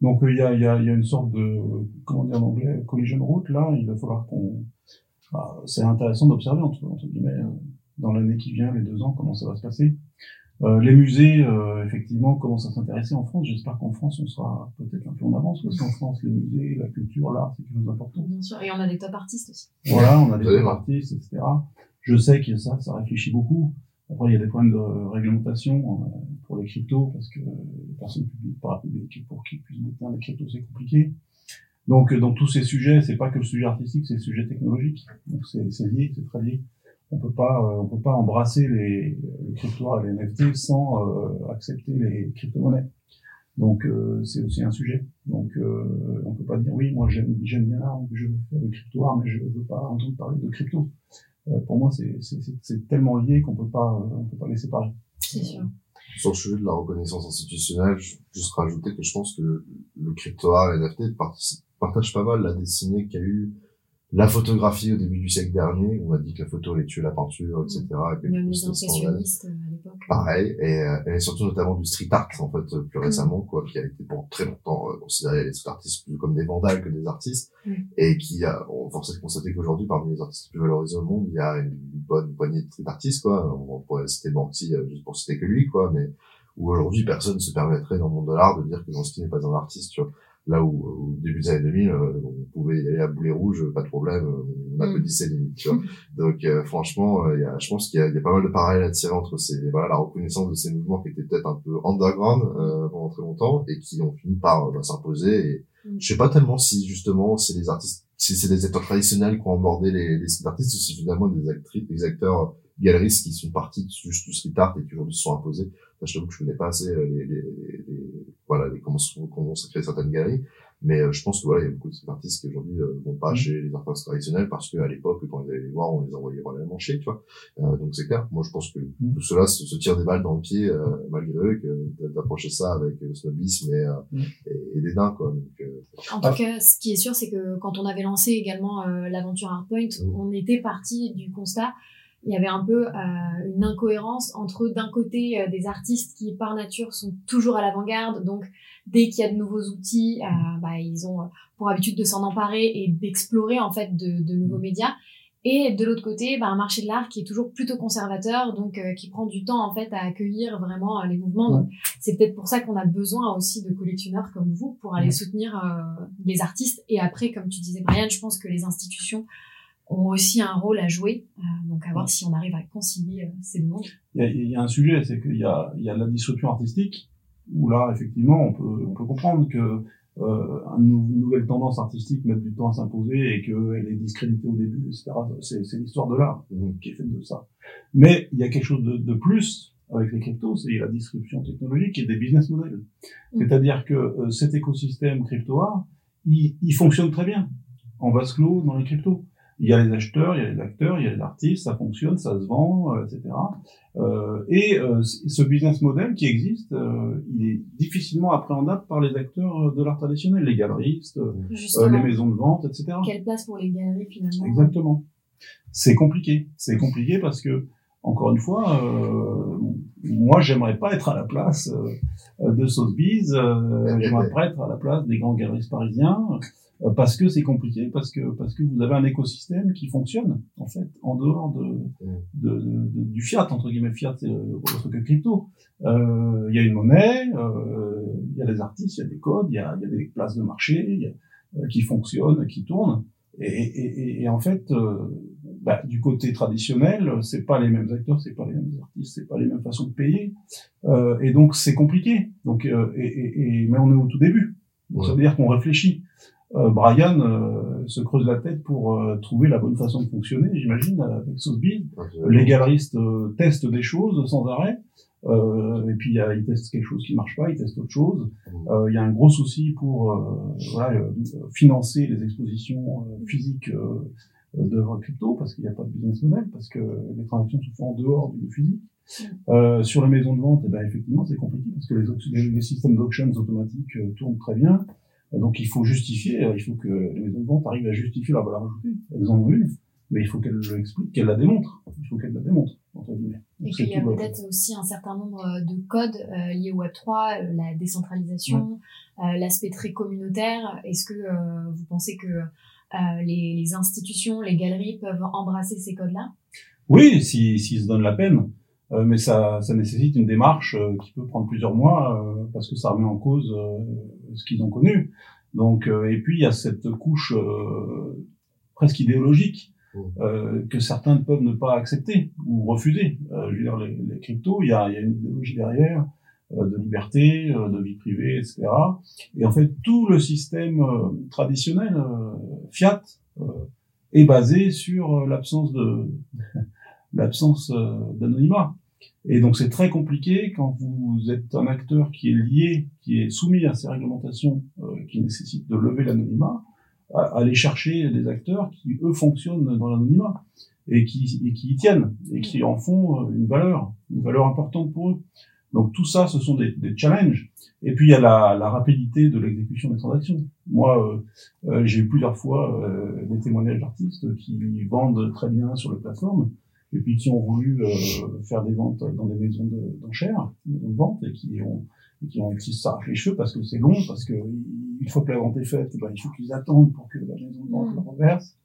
Donc euh, il y, a, y, a, y a une sorte de, comment dire en anglais, collision route là. Il va falloir qu'on, bah, c'est intéressant d'observer entre guillemets euh, dans l'année qui vient, les deux ans, comment ça va se passer. Euh, les musées, euh, effectivement, commencent à s'intéresser en France. J'espère qu'en France, on sera peut-être un peu en avance, parce qu'en France, les musées, la culture, l'art, c'est quelque chose d'important. Bien sûr, et on a des top artistes aussi. Voilà, on a des top artistes, etc. Je sais que ça, ça réfléchit beaucoup. Après, il y a des problèmes de réglementation euh, pour les cryptos, parce que les personnes publiques, publiques, pour qu'ils puissent détenir des cryptos, c'est compliqué. Donc, euh, dans tous ces sujets, c'est pas que le sujet artistique, c'est le sujet technologique. Donc, c'est lié, c'est très lié. On peut pas, euh, on peut pas embrasser les, les cryptos et les NFT sans euh, accepter les crypto-monnaies. Donc, euh, c'est aussi un sujet. Donc, euh, on peut pas dire oui, moi j'aime, j'aime bien l'art, je veux faire du crypto art, mais je veux pas entendre parler de crypto. Euh, pour moi, c'est tellement lié qu'on peut pas, euh, on peut pas les séparer. C'est sûr. Sur le sujet de la reconnaissance institutionnelle, je juste rajouter que je pense que le, crypto art et NFT partagent pas mal la destinée qu'a eu la photographie au début du siècle dernier, on a dit que la photo allait tuer la peinture, etc. Et Même les impressionnistes euh, à l'époque. Pareil, et, et, surtout notamment du street art, en fait, plus mm. récemment, quoi, qui a été pour très longtemps euh, considéré les street artistes plus comme des vandales que des artistes, mm. et qui a, on force de constater qu'aujourd'hui, parmi les artistes les plus valorisés au monde, il y a une bonne poignée de street artistes, quoi. On pourrait citer Banksy, euh, juste pour citer que lui, quoi, mais où aujourd'hui personne ne se permettrait dans le monde de l'art de dire que Banksy n'est pas un artiste, tu vois. Là où, au début des années 2000, euh, on pouvait y aller à boulet rouge, pas de problème, on Mm. applaudissait limite, tu vois. Donc euh, franchement, euh, il y a, je pense qu'il y, y a pas mal de parallèles à tirer entre ces, voilà, la reconnaissance de ces mouvements qui étaient peut-être un peu underground euh, pendant très longtemps et qui ont fini par euh, bah, s'imposer. Et Mm. je sais pas tellement si justement c'est les artistes, si c'est les acteurs traditionnels qui ont abordé les, les artistes ou si finalement des actrices, des acteurs galeristes qui sont partis du, du street art et qui aujourd'hui se sont imposés. Enfin, je t'avoue que je connais pas assez euh, les, les, les, les- voilà sont comment sont créées certaines galeries. Mais euh, je pense que voilà, il y a beaucoup de street artistes qui aujourd'hui euh, vont pas Mhm. chez les artistes traditionnels parce qu'à l'époque, quand ils allaient les voir, on les envoyait vraiment chez, tu vois. Euh, donc c'est clair. Moi, je pense que Mhm. tout cela se, se tire des balles dans le pied, euh, malgré eux, que d'approcher ça avec euh, snobisme et, euh, Mhm. et, et dédain, quoi. Donc, euh, En Ah. tout cas, ce qui est sûr, c'est que quand on avait lancé également euh, l'aventure Hardpoint, Mm. on était parti du constat, il y avait un peu euh, une incohérence entre d'un côté euh, des artistes qui par nature sont toujours à l'avant-garde, donc dès qu'il y a de nouveaux outils, euh, bah, ils ont pour habitude de s'en emparer et d'explorer en fait de, de nouveaux médias. Et de l'autre côté, bah, un marché de l'art qui est toujours plutôt conservateur, donc euh, qui prend du temps en fait à accueillir vraiment euh, les mouvements. C'est peut-être pour ça qu'on a besoin aussi de collectionneurs comme vous pour aller soutenir euh, les artistes. Et après, comme tu disais, Brian, je pense que les institutions ont aussi un rôle à jouer. Euh, donc à voir Ouais. si on arrive à concilier euh, ces deux mondes. Il y a, il y a un sujet, c'est qu'il y a, il y a la disruption artistique, où là, effectivement, on peut, on peut comprendre que euh, une nouvelle tendance artistique met du temps à s'imposer et qu'elle est discréditée au début, etc. C'est, c'est l'histoire de l'art Mhm. qui est faite de ça. Mais il y a quelque chose de, de plus avec les cryptos, c'est la disruption technologique et des business models. Mhm. C'est-à-dire que euh, cet écosystème crypto-art, il, il fonctionne très bien en vase clos dans les cryptos. Il y a les acheteurs, il y a les acteurs, il y a les artistes, ça fonctionne, ça se vend, euh, etc. Euh, et euh, ce business model qui existe, euh, il est difficilement appréhendable par les acteurs euh, de l'art traditionnel, les galeristes, euh, les maisons de vente, etc. quelle place pour les galeries finalement? Exactement. C'est compliqué. C'est compliqué parce que, encore une fois, euh, moi, j'aimerais pas être à la place euh, de Sotheby's, euh, j'aimerais pas être à la place des grands galeristes parisiens, parce que c'est compliqué, parce que parce que vous avez un écosystème qui fonctionne en fait en dehors de, de, de- de- du fiat entre guillemets fiat, c'est le truc crypto. Euh, Il y a une monnaie, euh, il y a des artistes, il y a des codes, il y a, il y a des places de marché il y a- euh, qui fonctionnent, qui tournent. Et, et, et, et en fait, bah, du côté traditionnel, c'est pas les mêmes acteurs, c'est pas les mêmes artistes, c'est pas les mêmes façons de payer, et donc c'est compliqué. Donc, et, mais on est au tout début. Donc, Ça veut dire qu'on réfléchit. Euh, Brian euh, se creuse la tête pour euh, trouver la bonne façon de fonctionner, j'imagine, avec Sotheby's. Les galeristes euh, testent des choses sans arrêt. Euh, et puis il y a- ils testent quelque chose qui marche pas, ils testent autre chose. Euh, Il y a un gros souci pour euh, voilà, euh, financer les expositions euh, physiques euh, d'œuvres crypto parce qu'il n'y a pas de business model, parce que les transactions se font en dehors du physique. Euh, sur les maisons de vente, eh ben, effectivement, c'est compliqué parce que les, les, les systèmes d'auctions automatiques euh, tournent très bien. Euh, donc il faut justifier, euh, il faut que les maisons de vente arrivent à justifier leur valeur ajoutée. Elles en ont une, mais il faut qu'elles l'expliquent, qu'elles la démontrent. Il faut qu'elles la démontrent, entre guillemets. Et qu'il y a le- peut-être aussi un certain nombre euh, de codes euh, liés au Web3, euh, la décentralisation, euh, l'aspect très communautaire. Est-ce que euh, vous pensez que euh, les, les institutions, les galeries peuvent embrasser ces codes-là? Oui, s'ils si, se donnent la peine. Euh, mais ça, ça nécessite une démarche euh, qui peut prendre plusieurs mois euh, parce que ça remet en cause euh, ce qu'ils ont connu. Donc, euh, et puis il y a cette couche euh, presque idéologique euh, que certains peuvent ne pas accepter ou refuser. Euh, je veux dire, les, les cryptos, il y a, y a une idéologie derrière euh, de liberté, de vie privée, etc. Et en fait, tout le système traditionnel fiat est basé sur l'absence de l'absence d'anonymat. Et donc c'est très compliqué quand vous êtes un acteur qui est lié, qui est soumis à ces réglementations euh, qui nécessitent de lever l'anonymat, à, aller chercher des acteurs qui eux fonctionnent dans l'anonymat et qui, et qui y tiennent et qui en font euh, une valeur, une valeur importante pour eux. Donc tout ça, ce sont des, des challenges. Et puis il y a la, la rapidité de l'exécution des transactions. Moi, euh, euh, j'ai eu plusieurs fois euh, des témoignages d'artistes qui vendent très bien sur les plateformes et puis qui ont voulu euh, faire des ventes dans des maisons de- d'enchères, des maisons de vente, et qui ont, et qui ont qui s'arrachent les cheveux parce que c'est long, parce que une fois que la vente est faite, ben, il faut qu'ils attendent pour que la maison de vente Mm. la reverse.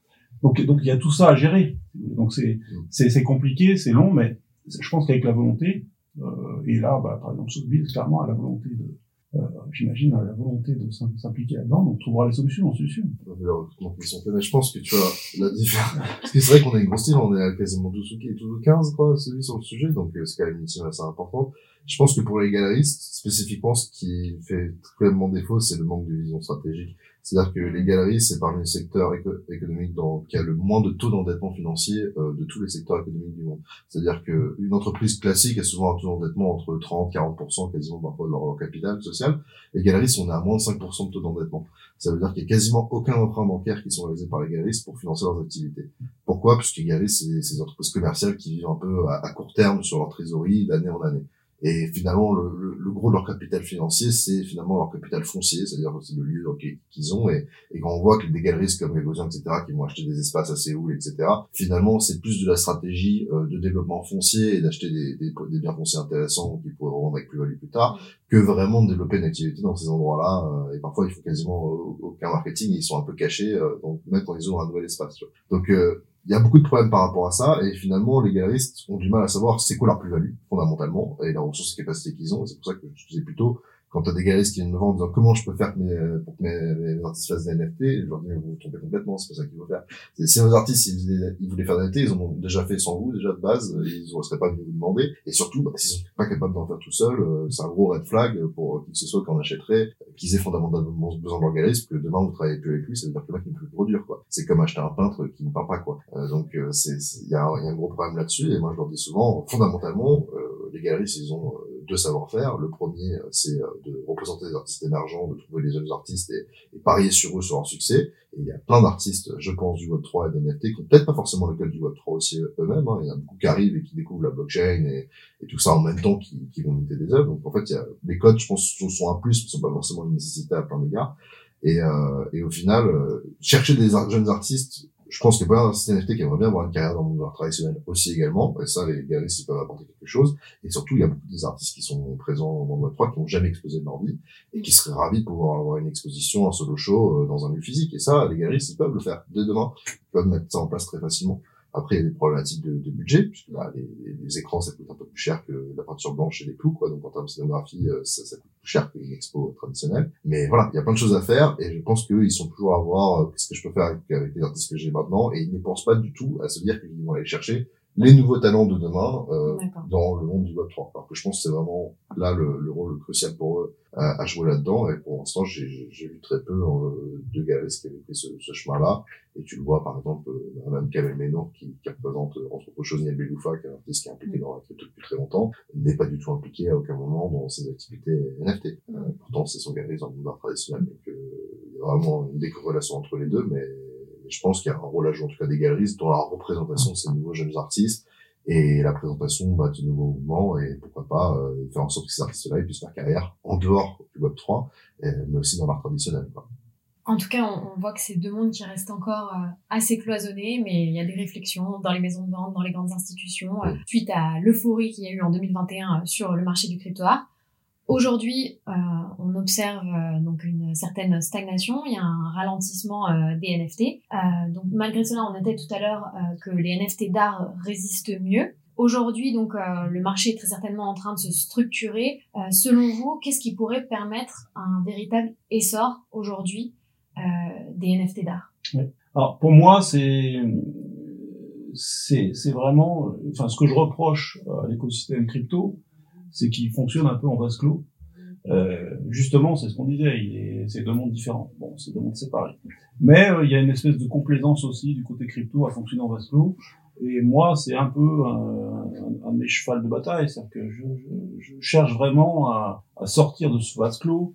Donc, donc il y a tout ça à gérer. Donc c'est c'est c'est compliqué, c'est long, mais je pense qu'avec la volonté, euh, et là, bah, par exemple, Sotheby's, clairement, a la volonté de, euh, j'imagine, la volonté de s'impliquer là-dedans, donc on trouvera les solutions, en solution. Mais je pense que tu vois, la différence, parce que c'est vrai qu'on a une grosse team, on est à quasiment 12 ou 15, quoi, celui sur le sujet, donc c'est quand même une team assez importante. Je pense que pour les galeristes, spécifiquement, ce qui fait clairement défaut, c'est le manque de vision stratégique. C'est-à-dire que les galeries, c'est parmi les secteurs économiques dans, qui a le moins de taux d'endettement financier euh, de tous les secteurs économiques du monde. C'est-à-dire qu'une entreprise classique a souvent un taux d'endettement entre 30 40 quasiment parfois de leur, capital social. Les galeries, on est à moins de 5 de taux d'endettement. Ça veut dire qu'il y a quasiment aucun emprunt bancaire qui sont réalisés par les galeristes pour financer leurs activités. Pourquoi? Parce que les galeries, c'est ces entreprises commerciales qui vivent un peu à court terme sur leur trésorerie d'année en année. Et finalement, le, le, le, gros de leur capital financier, c'est finalement leur capital foncier, c'est-à-dire c'est le lieu qu'ils ont. Et, et, quand on voit que des galeristes comme Gagosian, etc., qui vont acheter des espaces à Séoul, etc., finalement, c'est plus de la stratégie euh, de développement foncier et d'acheter des, des, des, biens fonciers intéressants qu'ils pourraient revendre avec plus-value plus tard, que vraiment de développer une activité dans ces endroits-là. Euh, et parfois, il faut quasiment aucun marketing, ils sont un peu cachés, euh, donc même quand ils ouvrent un nouvel espace. Donc, il y a beaucoup de problèmes par rapport à ça, et finalement, les galeristes ont du mal à savoir c'est quoi leur plus-value, fondamentalement, et la ressource et capacité qu'ils ont, et c'est pour ça que je disais plutôt, quand tu as des galeristes qui viennent me voir en disant comment je peux faire pour que mes, artistes fassent des NFT, je leur dis vous trompez complètement, c'est pas ça qu'il faut faire. Si nos artistes ils, voulaient faire des NFT, ils ont déjà fait sans vous, déjà de base, ils ne seraient pas venus vous demander. Et surtout, bah, s'ils sont pas capables d'en faire tout seuls, euh, c'est un gros red flag pour qui que ce soit qu'on achèterait, qu'ils aient fondamentalement besoin de leur galeriste, que demain vous travaillez plus avec lui, ça veut dire que le mec n'est plus produire quoi. C'est comme acheter un peintre qui ne peint pas quoi. Euh, donc euh, il y a, y a, un gros problème là-dessus et moi je leur dis souvent fondamentalement les galeristes ils ont deux savoir-faire. Le premier, euh, c'est euh, de représenter des artistes émergents, de trouver les jeunes artistes et, parier sur eux, sur leur succès. Et il y a plein d'artistes, je pense, du Web3 et des NFT, qui ont peut-être pas forcément le code du Web3 aussi eux-mêmes. Hein. Il y en a beaucoup qui arrivent et qui découvrent la blockchain et, et tout ça en même temps qui, qui vont monter des œuvres. Donc en fait, il y a, les codes, je pense, sont un plus, mais sont pas forcément une nécessité à plein d'égards. Et, euh, et au final, chercher des jeunes artistes je pense y a plein d'artistes NFT qui aimeraient bien avoir une carrière dans le monde de traditionnel aussi également. Et ça, les galeristes, ils peuvent apporter quelque chose. Et surtout, il y a beaucoup des artistes qui sont présents dans le Web3 qui n'ont jamais exposé de leur vie et qui seraient ravis de pouvoir avoir une exposition, un solo show euh, dans un lieu physique. Et ça, les galeristes, ils peuvent le faire dès demain. Ils peuvent mettre ça en place très facilement. Après, il y a des problématiques de, de budget, puisque bah, les, les, écrans, ça coûte un peu plus cher que la peinture blanche et les clous, quoi. Donc, en termes de scénographie, euh, ça, ça coûte plus cher qu'une expo traditionnelle. Mais voilà, il y a plein de choses à faire, et je pense qu'ils sont toujours à voir euh, qu'est-ce que je peux faire avec, avec les artistes que j'ai maintenant, et ils ne pensent pas du tout à se dire qu'ils vont aller chercher les nouveaux talents de demain euh, dans le monde du Web 3. Alors que je pense que c'est vraiment là le, le, rôle crucial pour eux à, à jouer là-dedans. Et pour l'instant, j'ai vu très peu euh, de galeristes qui avaient pris ce, ce chemin-là. Et tu le vois, par exemple, euh, même Kamel Ménor, qui, qui représente, euh, entre autres choses, Niel Beloufa, qui est un artiste qui est impliqué dans la crypto depuis très longtemps, n'est pas du tout impliqué à aucun moment dans ses activités NFT. Euh, pourtant, c'est son galeriste dans le monde art traditionnel. Donc, il y a vraiment une décorrélation entre les deux, mais je pense qu'il y a un rôle à jouer en tout cas des galeristes dans la représentation de ces nouveaux jeunes artistes et la présentation bah, de nouveaux mouvements et pourquoi pas euh, faire en sorte que ces artistes-là puissent faire carrière en dehors du Web 3 mais aussi dans l'art traditionnel. Quoi. En tout cas, on, voit que c'est deux mondes qui restent encore euh, assez cloisonnés, mais il y a des réflexions dans les maisons de vente, dans les grandes institutions, euh, suite à l'euphorie qu'il y a eu en 2021 sur le marché du crypto-art. Aujourd'hui, euh, on observe euh, donc une certaine stagnation, il y a un ralentissement euh, des NFT. donc malgré cela, on était tout à l'heure que les NFT d'art résistent mieux. Aujourd'hui, donc le marché est très certainement en train de se structurer. selon vous, qu'est-ce qui pourrait permettre un véritable essor aujourd'hui des NFT d'art? Alors pour moi, c'est c'est vraiment, enfin ce que je reproche à l'écosystème crypto, c'est qu'il fonctionne un peu en vase clos. Euh, justement, c'est ce qu'on disait, c'est deux mondes différents. Bon, c'est deux mondes séparés. Mais euh, il y a une espèce de complaisance aussi du côté crypto à fonctionner en vase clos. Et moi, c'est un peu un, un, de mes chevals de bataille, c'est-à-dire que je, je, je, cherche vraiment à, à, sortir de ce vase clos.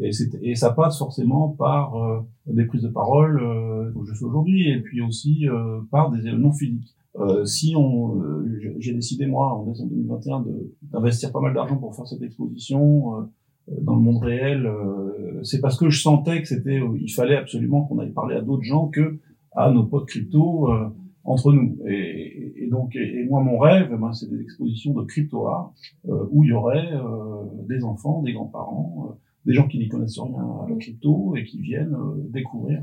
Et, et ça passe forcément par euh, des prises de parole euh, que je fais aujourd'hui, et puis aussi euh, par des événements physiques. Euh, si on, euh, j'ai décidé moi en décembre 2021 d'investir pas mal d'argent pour faire cette exposition euh, dans le monde réel, c'est parce que je sentais que c'était, il fallait absolument qu'on aille parler à d'autres gens que à nos potes crypto entre nous. Et, et donc, et, moi mon rêve, ben, c'est des expositions de crypto art où il y aurait des enfants, des grands-parents, des gens qui n'y connaissent rien à la crypto et qui viennent découvrir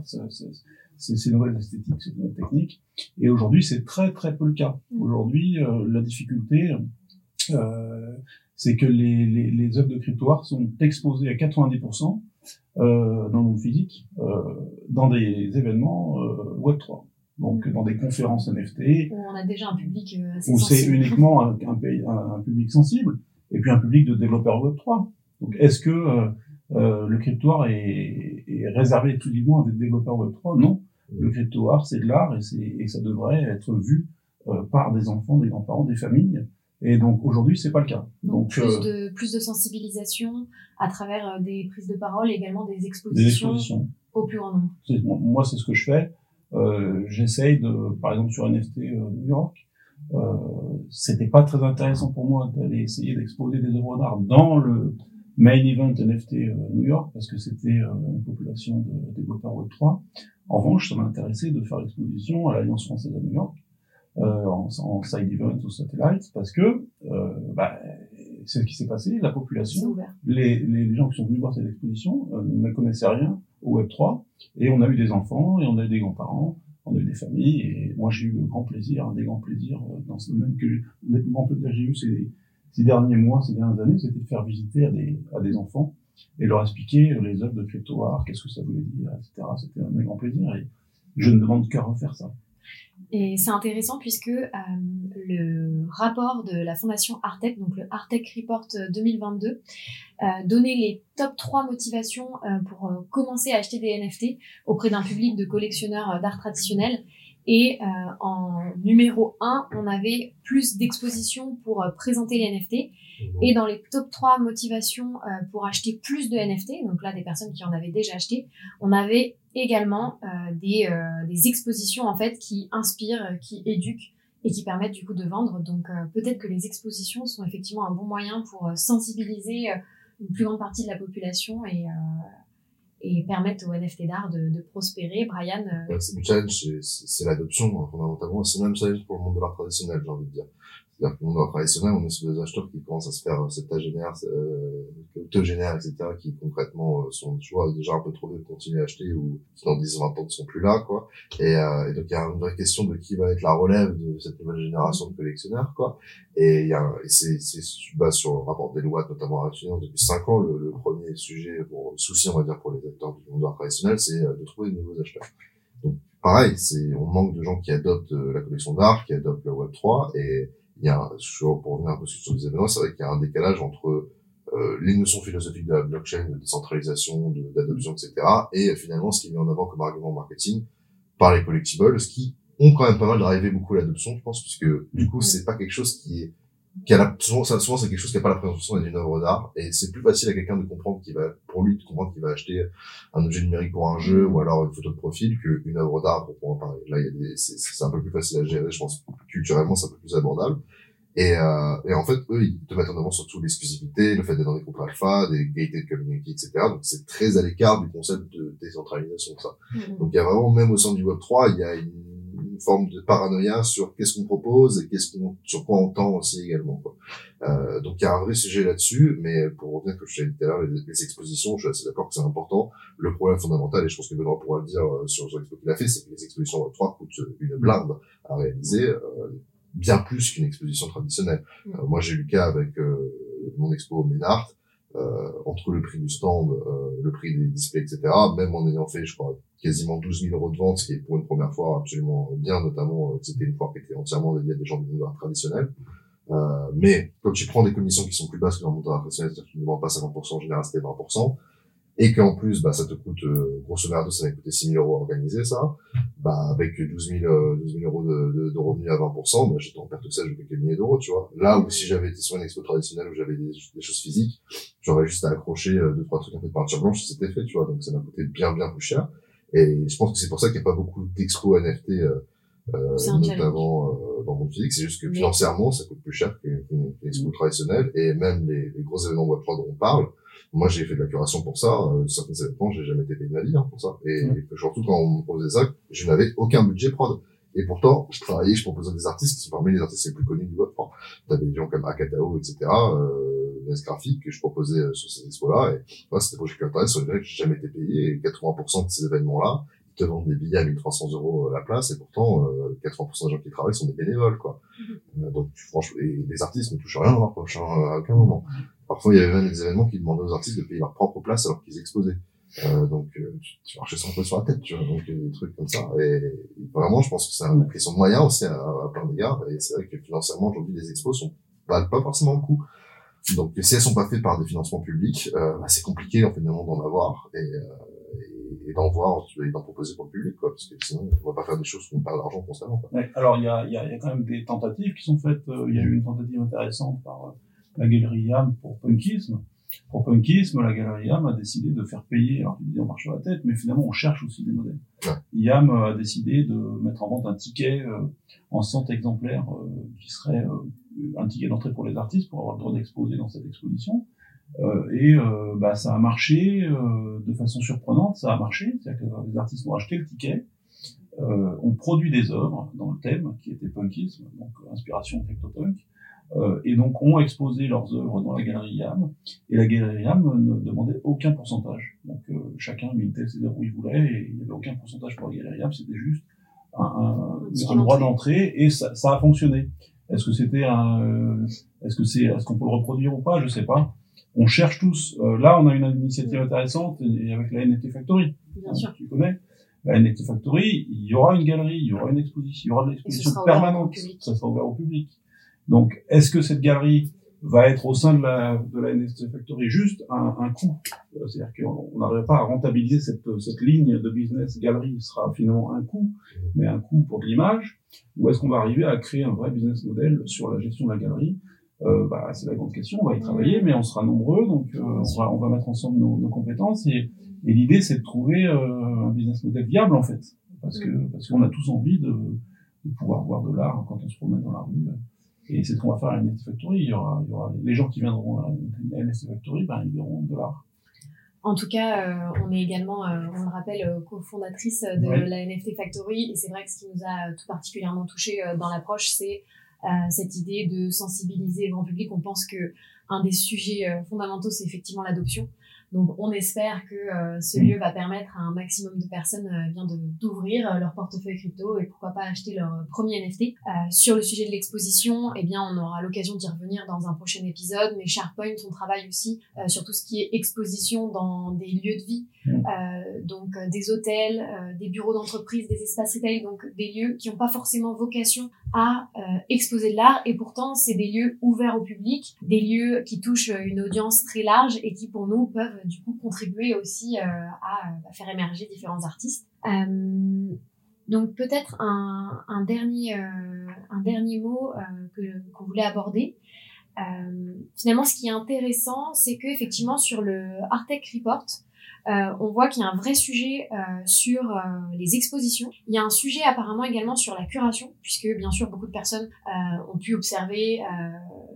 ces, nouvelles esthétiques, ces nouvelles techniques. Et aujourd'hui, c'est très très peu le cas. Mm. Aujourd'hui, euh, la difficulté, euh, c'est que les, les, les œuvres de crypto art sont exposées à 90% euh, dans le monde physique, euh, dans des événements euh, Web 3. Donc Mm. dans des conférences NFT, On a déjà un public euh, assez où c'est uniquement un, un, public sensible, et puis un public de développeurs Web 3. Donc est-ce que euh, le crypto art est, est réservé exclusivement à des développeurs Web 3 Non. Le crypto art, c'est de l'art et, c'est- et ça devrait être vu euh, par des enfants, des grands-parents, des familles. Et donc aujourd'hui, c'est pas le cas. Donc, Donc, plus, euh, de, plus de sensibilisation à travers euh, des prises de parole et également des des expositions, expositions. au plus grand nombre. Moi- c'est ce que je fais. Euh, J'essaye de, par exemple, sur NFT euh, New York, euh, c'était pas très intéressant pour moi d'aller essayer d'exposer des œuvres d'art dans le main event NFT euh, New York parce que c'était euh, une population de développeurs Web 3. En revanche, ça m'a intéressé de faire l'exposition à l'Alliance française à New York euh, en, en side event ou satellite parce que euh, bah, c'est ce qui s'est passé. La C'est population les, les, gens qui sont venus voir cette exposition euh, ne connaissaient rien au Web 3 et on a eu des enfants et on a eu des grands-parents, on a eu des familles et moi j'ai eu le grand plaisir, un des grands plaisirs dans ce domaine que j'ai- le plus grand plaisir que j'ai eu ces, ces derniers mois, ces dernières années, c'était de faire visiter à des, enfants et leur expliquer les œuvres de crypto art, qu'est-ce que ça voulait dire, etc. C'était un des grands plaisirs et je ne demande qu'à refaire ça. Et c'est intéressant puisque euh, le rapport de la fondation Artec, donc le Artec Report 2022, euh, donnait les top 3 motivations euh, pour commencer à acheter des NFT auprès d'un public de collectionneurs d'art traditionnel. Et euh, en numéro 1, on avait plus d'expositions pour euh, présenter les NFT. Et dans les top 3 motivations euh, pour acheter plus de NFT, donc là des personnes qui en avaient déjà acheté, on avait également euh, des, euh, des expositions en fait qui inspirent, qui éduquent et qui permettent du coup de vendre. Donc euh, peut-être que les expositions sont effectivement un bon moyen pour sensibiliser une plus grande partie de la population et, euh, et permettre aux NFT d'art de, de prospérer. Brian, euh, le challenge, c'est l'adoption, hein, fondamentalement. C'est le même challenge pour le monde de l'art traditionnel, j'ai envie de dire. C'est-à-dire traditionnel, on est sur des acheteurs qui commencent à se faire euh, septagénaires, euh, octogénaires, etc., qui concrètement euh, sont, tu vois, déjà un peu trop vieux de continuer à acheter ou qui dans 10, 20 ans ne sont plus là, quoi. Et, euh, et donc il y a une vraie question de qui va être la relève de cette nouvelle génération de collectionneurs, quoi. Et il c'est, c'est sur le rapport des lois, notamment à la depuis 5 ans, le, le premier sujet, pour, souci, on va dire, pour les acteurs du monde traditionnel, c'est euh, de trouver de nouveaux acheteurs. Donc, pareil, c'est, on manque de gens qui adoptent la collection d'art, qui adoptent le Web 3, et il y a, sur, pour revenir un peu sur les événements, c'est vrai qu'il y a un décalage entre euh, les notions philosophiques de la blockchain, de décentralisation, d'adoption, etc., et finalement ce qui est mis en avant comme argument marketing par les collectibles, ce qui ont quand même pas mal drivé beaucoup l'adoption, je pense, puisque du coup, c'est pas quelque chose qui est qui a la, souvent, ça, souvent c'est quelque chose qui a pas la présentation d'une œuvre d'art et c'est plus facile à quelqu'un de comprendre qu'il va pour lui de comprendre qu'il va acheter un objet numérique pour un jeu ou alors une photo de profil qu'une œuvre d'art pour pouvoir parler. Là, il y a des, c'est, c'est un peu plus facile à gérer, je pense, culturellement, c'est un peu plus abordable. Et, euh, et en fait, eux, ils te mettent en avant surtout l'exclusivité, le fait d'être dans des groupes alpha, des gated community, etc. Donc, c'est très à l'écart du concept de décentralisation, ça. Donc, il y a vraiment, même au sein du Web3, il y a une forme de paranoïa sur qu'est-ce qu'on propose et qu'est-ce qu'on, sur quoi on tend aussi également, quoi. Euh, donc, il y a un vrai sujet là-dessus, mais pour revenir, comme je t'ai dit tout à l'heure, les, les expositions, je suis assez d'accord que c'est important. Le problème fondamental, et je pense que Benoît pourra le dire euh, sur, sur l'expo qu'il a fait, c'est que les expositions Web3 coûtent une blinde à réaliser, euh, bien plus qu'une exposition traditionnelle. Mm. Euh, moi, j'ai eu le cas avec mon expo Ménart, entre le prix du stand, euh, le prix des displays, etc., même en ayant fait, je crois, quasiment 12 000 euros de vente, ce qui est pour une première fois absolument bien, notamment euh, que c'était une foire qui était entièrement dédiée à des gens du monde traditionnel. Euh, mais quand tu prends des commissions qui sont plus basses que dans le monde traditionnel, c'est-à-dire que tu ne demandes pas 50%, en général c'était 20%, et qu'en plus, bah, ça te coûte, euh, grosso merdo, ça m'a coûté 6 000 euros à organiser ça, bah, avec 12 000, euh, 12 000 euros de, de, de revenus à 20%, bah, j'étais en perte sèche de quelques milliers d'euros, tu vois. Là où si j'avais été sur une expo traditionnelle où j'avais des, des choses physiques, j'aurais juste à accrocher euh, deux, trois trucs un peu de peinture blanche, c'était fait, tu vois. Donc ça m'a coûté bien, bien plus cher. Et je pense que c'est pour ça qu'il n'y a pas beaucoup d'expos NFT, euh, notamment euh, dans le monde physique. C'est juste que financièrement, ça coûte plus cher qu'une expo traditionnelle. Et même les, les gros événements Web3 dont on parle, moi j'ai fait de la curation pour ça. Euh, certains événements, j'ai jamais été payé de ma vie hein, pour ça. Et, et surtout quand on me proposait ça, je n'avais aucun budget prod. Et pourtant, je travaillais, je proposais des artistes qui sont parmi les artistes les plus connus du Web3. T'avais des gens comme Akatao, etc., euh, Nes Graphic, que je proposais euh, sur ces expos-là. Et voilà, c'était qui m'intéressent, sur lesquels j'ai jamais été payé. Et 80% de ces événements-là, ils te vendent des billets à 1300 euros la place et pourtant 80% des gens qui travaillent sont des bénévoles quoi. donc franchement, et les artistes ne touchent rien dans leur poche hein, à aucun moment. Parfois il y avait même des événements qui demandaient aux artistes de payer leur propre place alors qu'ils exposaient. Euh, donc euh, tu, marchais sans peu sur la tête, tu vois, donc des trucs comme ça. Et, vraiment, je pense que c'est une question de moyens aussi à, à plein d'égards. Et c'est vrai que financièrement, aujourd'hui, les expos sont pas, pas forcément le coup. Donc si elles sont pas faites par des financements publics, euh, bah, c'est compliqué en fait d'en avoir et, euh, et, d'en voir et d'en proposer pour le public, quoi, parce que sinon on va pas faire des choses où on perd l'argent constamment. Quoi. Ouais, alors il y a, y, a, y a quand même des tentatives qui sont faites. Euh, il y a eu une tentative intéressante par la galerie YAM pour Punkisme. Pour punkisme, la galerie YAM a décidé de faire payer, alors on marche sur la tête, mais finalement on cherche aussi des modèles. YAM a décidé de mettre en vente un ticket euh, en 100 exemplaires euh, qui serait euh, un ticket d'entrée pour les artistes pour avoir le droit d'exposer dans cette exposition. et bah, ça a marché de façon surprenante, ça a marché, c'est-à-dire que les artistes ont acheté le ticket, ont produit des œuvres dans le thème qui était punkisme, donc inspiration crypto-punk, euh, et donc ont exposé leurs œuvres dans la galerie YAM, et la galerie YAM ne demandait aucun pourcentage. Donc euh, chacun mettait ses œuvres où il voulait, et il n'y avait aucun pourcentage pour la galerie YAM, c'était juste un, un, un droit d'entrée, et ça, ça, a fonctionné. Est-ce que c'était un, euh, est-ce que c'est, est-ce qu'on peut le reproduire ou pas? Je sais pas. On cherche tous. là, on a une initiative intéressante et avec la NFT Factory. Bien sûr. Tu connais la NFT Factory, il y aura une galerie, il y aura une exposition, il y aura de l'exposition permanente. Ça sera ouvert au public. Donc, est-ce que cette galerie va être au sein de la, de la NFT Factory juste un, un coût? Euh, C'est-à-dire qu'on n'arrive pas à rentabiliser cette, cette ligne de business galerie sera finalement un coût, mais un coût pour de l'image? Ou est-ce qu'on va arriver à créer un vrai business model sur la gestion de la galerie? Euh, bah, C'est la grande question, on va y travailler, mais on sera nombreux, donc euh, on, va, on va mettre ensemble nos, nos compétences. Et, et l'idée, c'est de trouver euh, un business model viable, en fait, parce que parce qu'on a tous envie de, de pouvoir voir de l'art quand on se promène dans la rue. Et c'est ce qu'on va faire à la NFT Factory. Il y aura, il y aura les gens qui viendront à la NFT Factory, ben, ils verront de l'art. En tout cas, euh, on est également, euh, on le rappelle, euh, cofondatrice de la NFT Factory. Et c'est vrai que ce qui nous a tout particulièrement touché dans l'approche, c'est cette idée de sensibiliser le grand public. On pense que un des sujets fondamentaux, c'est effectivement l'adoption. Donc on espère que euh, ce mm. lieu va permettre à un maximum de personnes euh, bien d'ouvrir euh, leur portefeuille crypto et pourquoi pas acheter leur premier NFT. sur le sujet de l'exposition, eh bien on aura l'occasion d'y revenir dans un prochain épisode. Mais SharePoint, on travaille aussi sur tout ce qui est exposition dans des lieux de vie, mm. donc des hôtels, des bureaux d'entreprise, des espaces retail, donc des lieux qui n'ont pas forcément vocation à exposer de l'art et pourtant c'est des lieux ouverts au public, des lieux qui touchent une audience très large et qui pour nous peuvent du coup contribuer aussi euh, à, faire émerger différents artistes. Euh, donc peut-être un, dernier euh, un dernier mot que qu'on voulait aborder. finalement, ce qui est intéressant, c'est que effectivement sur le Artec Report, euh, on voit qu'il y a un vrai sujet euh, sur euh, les expositions. Il y a un sujet apparemment également sur la curation, puisque bien sûr beaucoup de personnes ont pu observer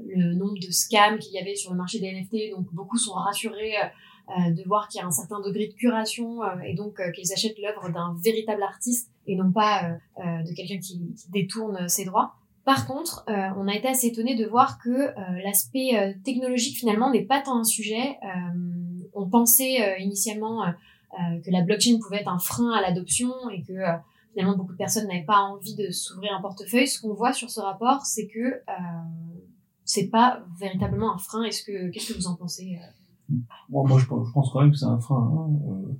le nombre de scams qu'il y avait sur le marché des NFT, donc beaucoup sont rassurés euh, de voir qu'il y a un certain degré de curation euh, et donc euh, qu'ils achètent l'œuvre d'un véritable artiste et non pas de quelqu'un qui, détourne ses droits. Par contre, on a été assez étonné de voir que l'aspect technologique finalement n'est pas tant un sujet. on pensait initialement que la blockchain pouvait être un frein à l'adoption et que finalement beaucoup de personnes n'avaient pas envie de s'ouvrir un portefeuille. Ce qu'on voit sur ce rapport, c'est que c'est pas véritablement un frein. Est-ce que qu'est-ce que vous en pensez Bon, moi, je, pense quand même que c'est un frein. Hein. Euh.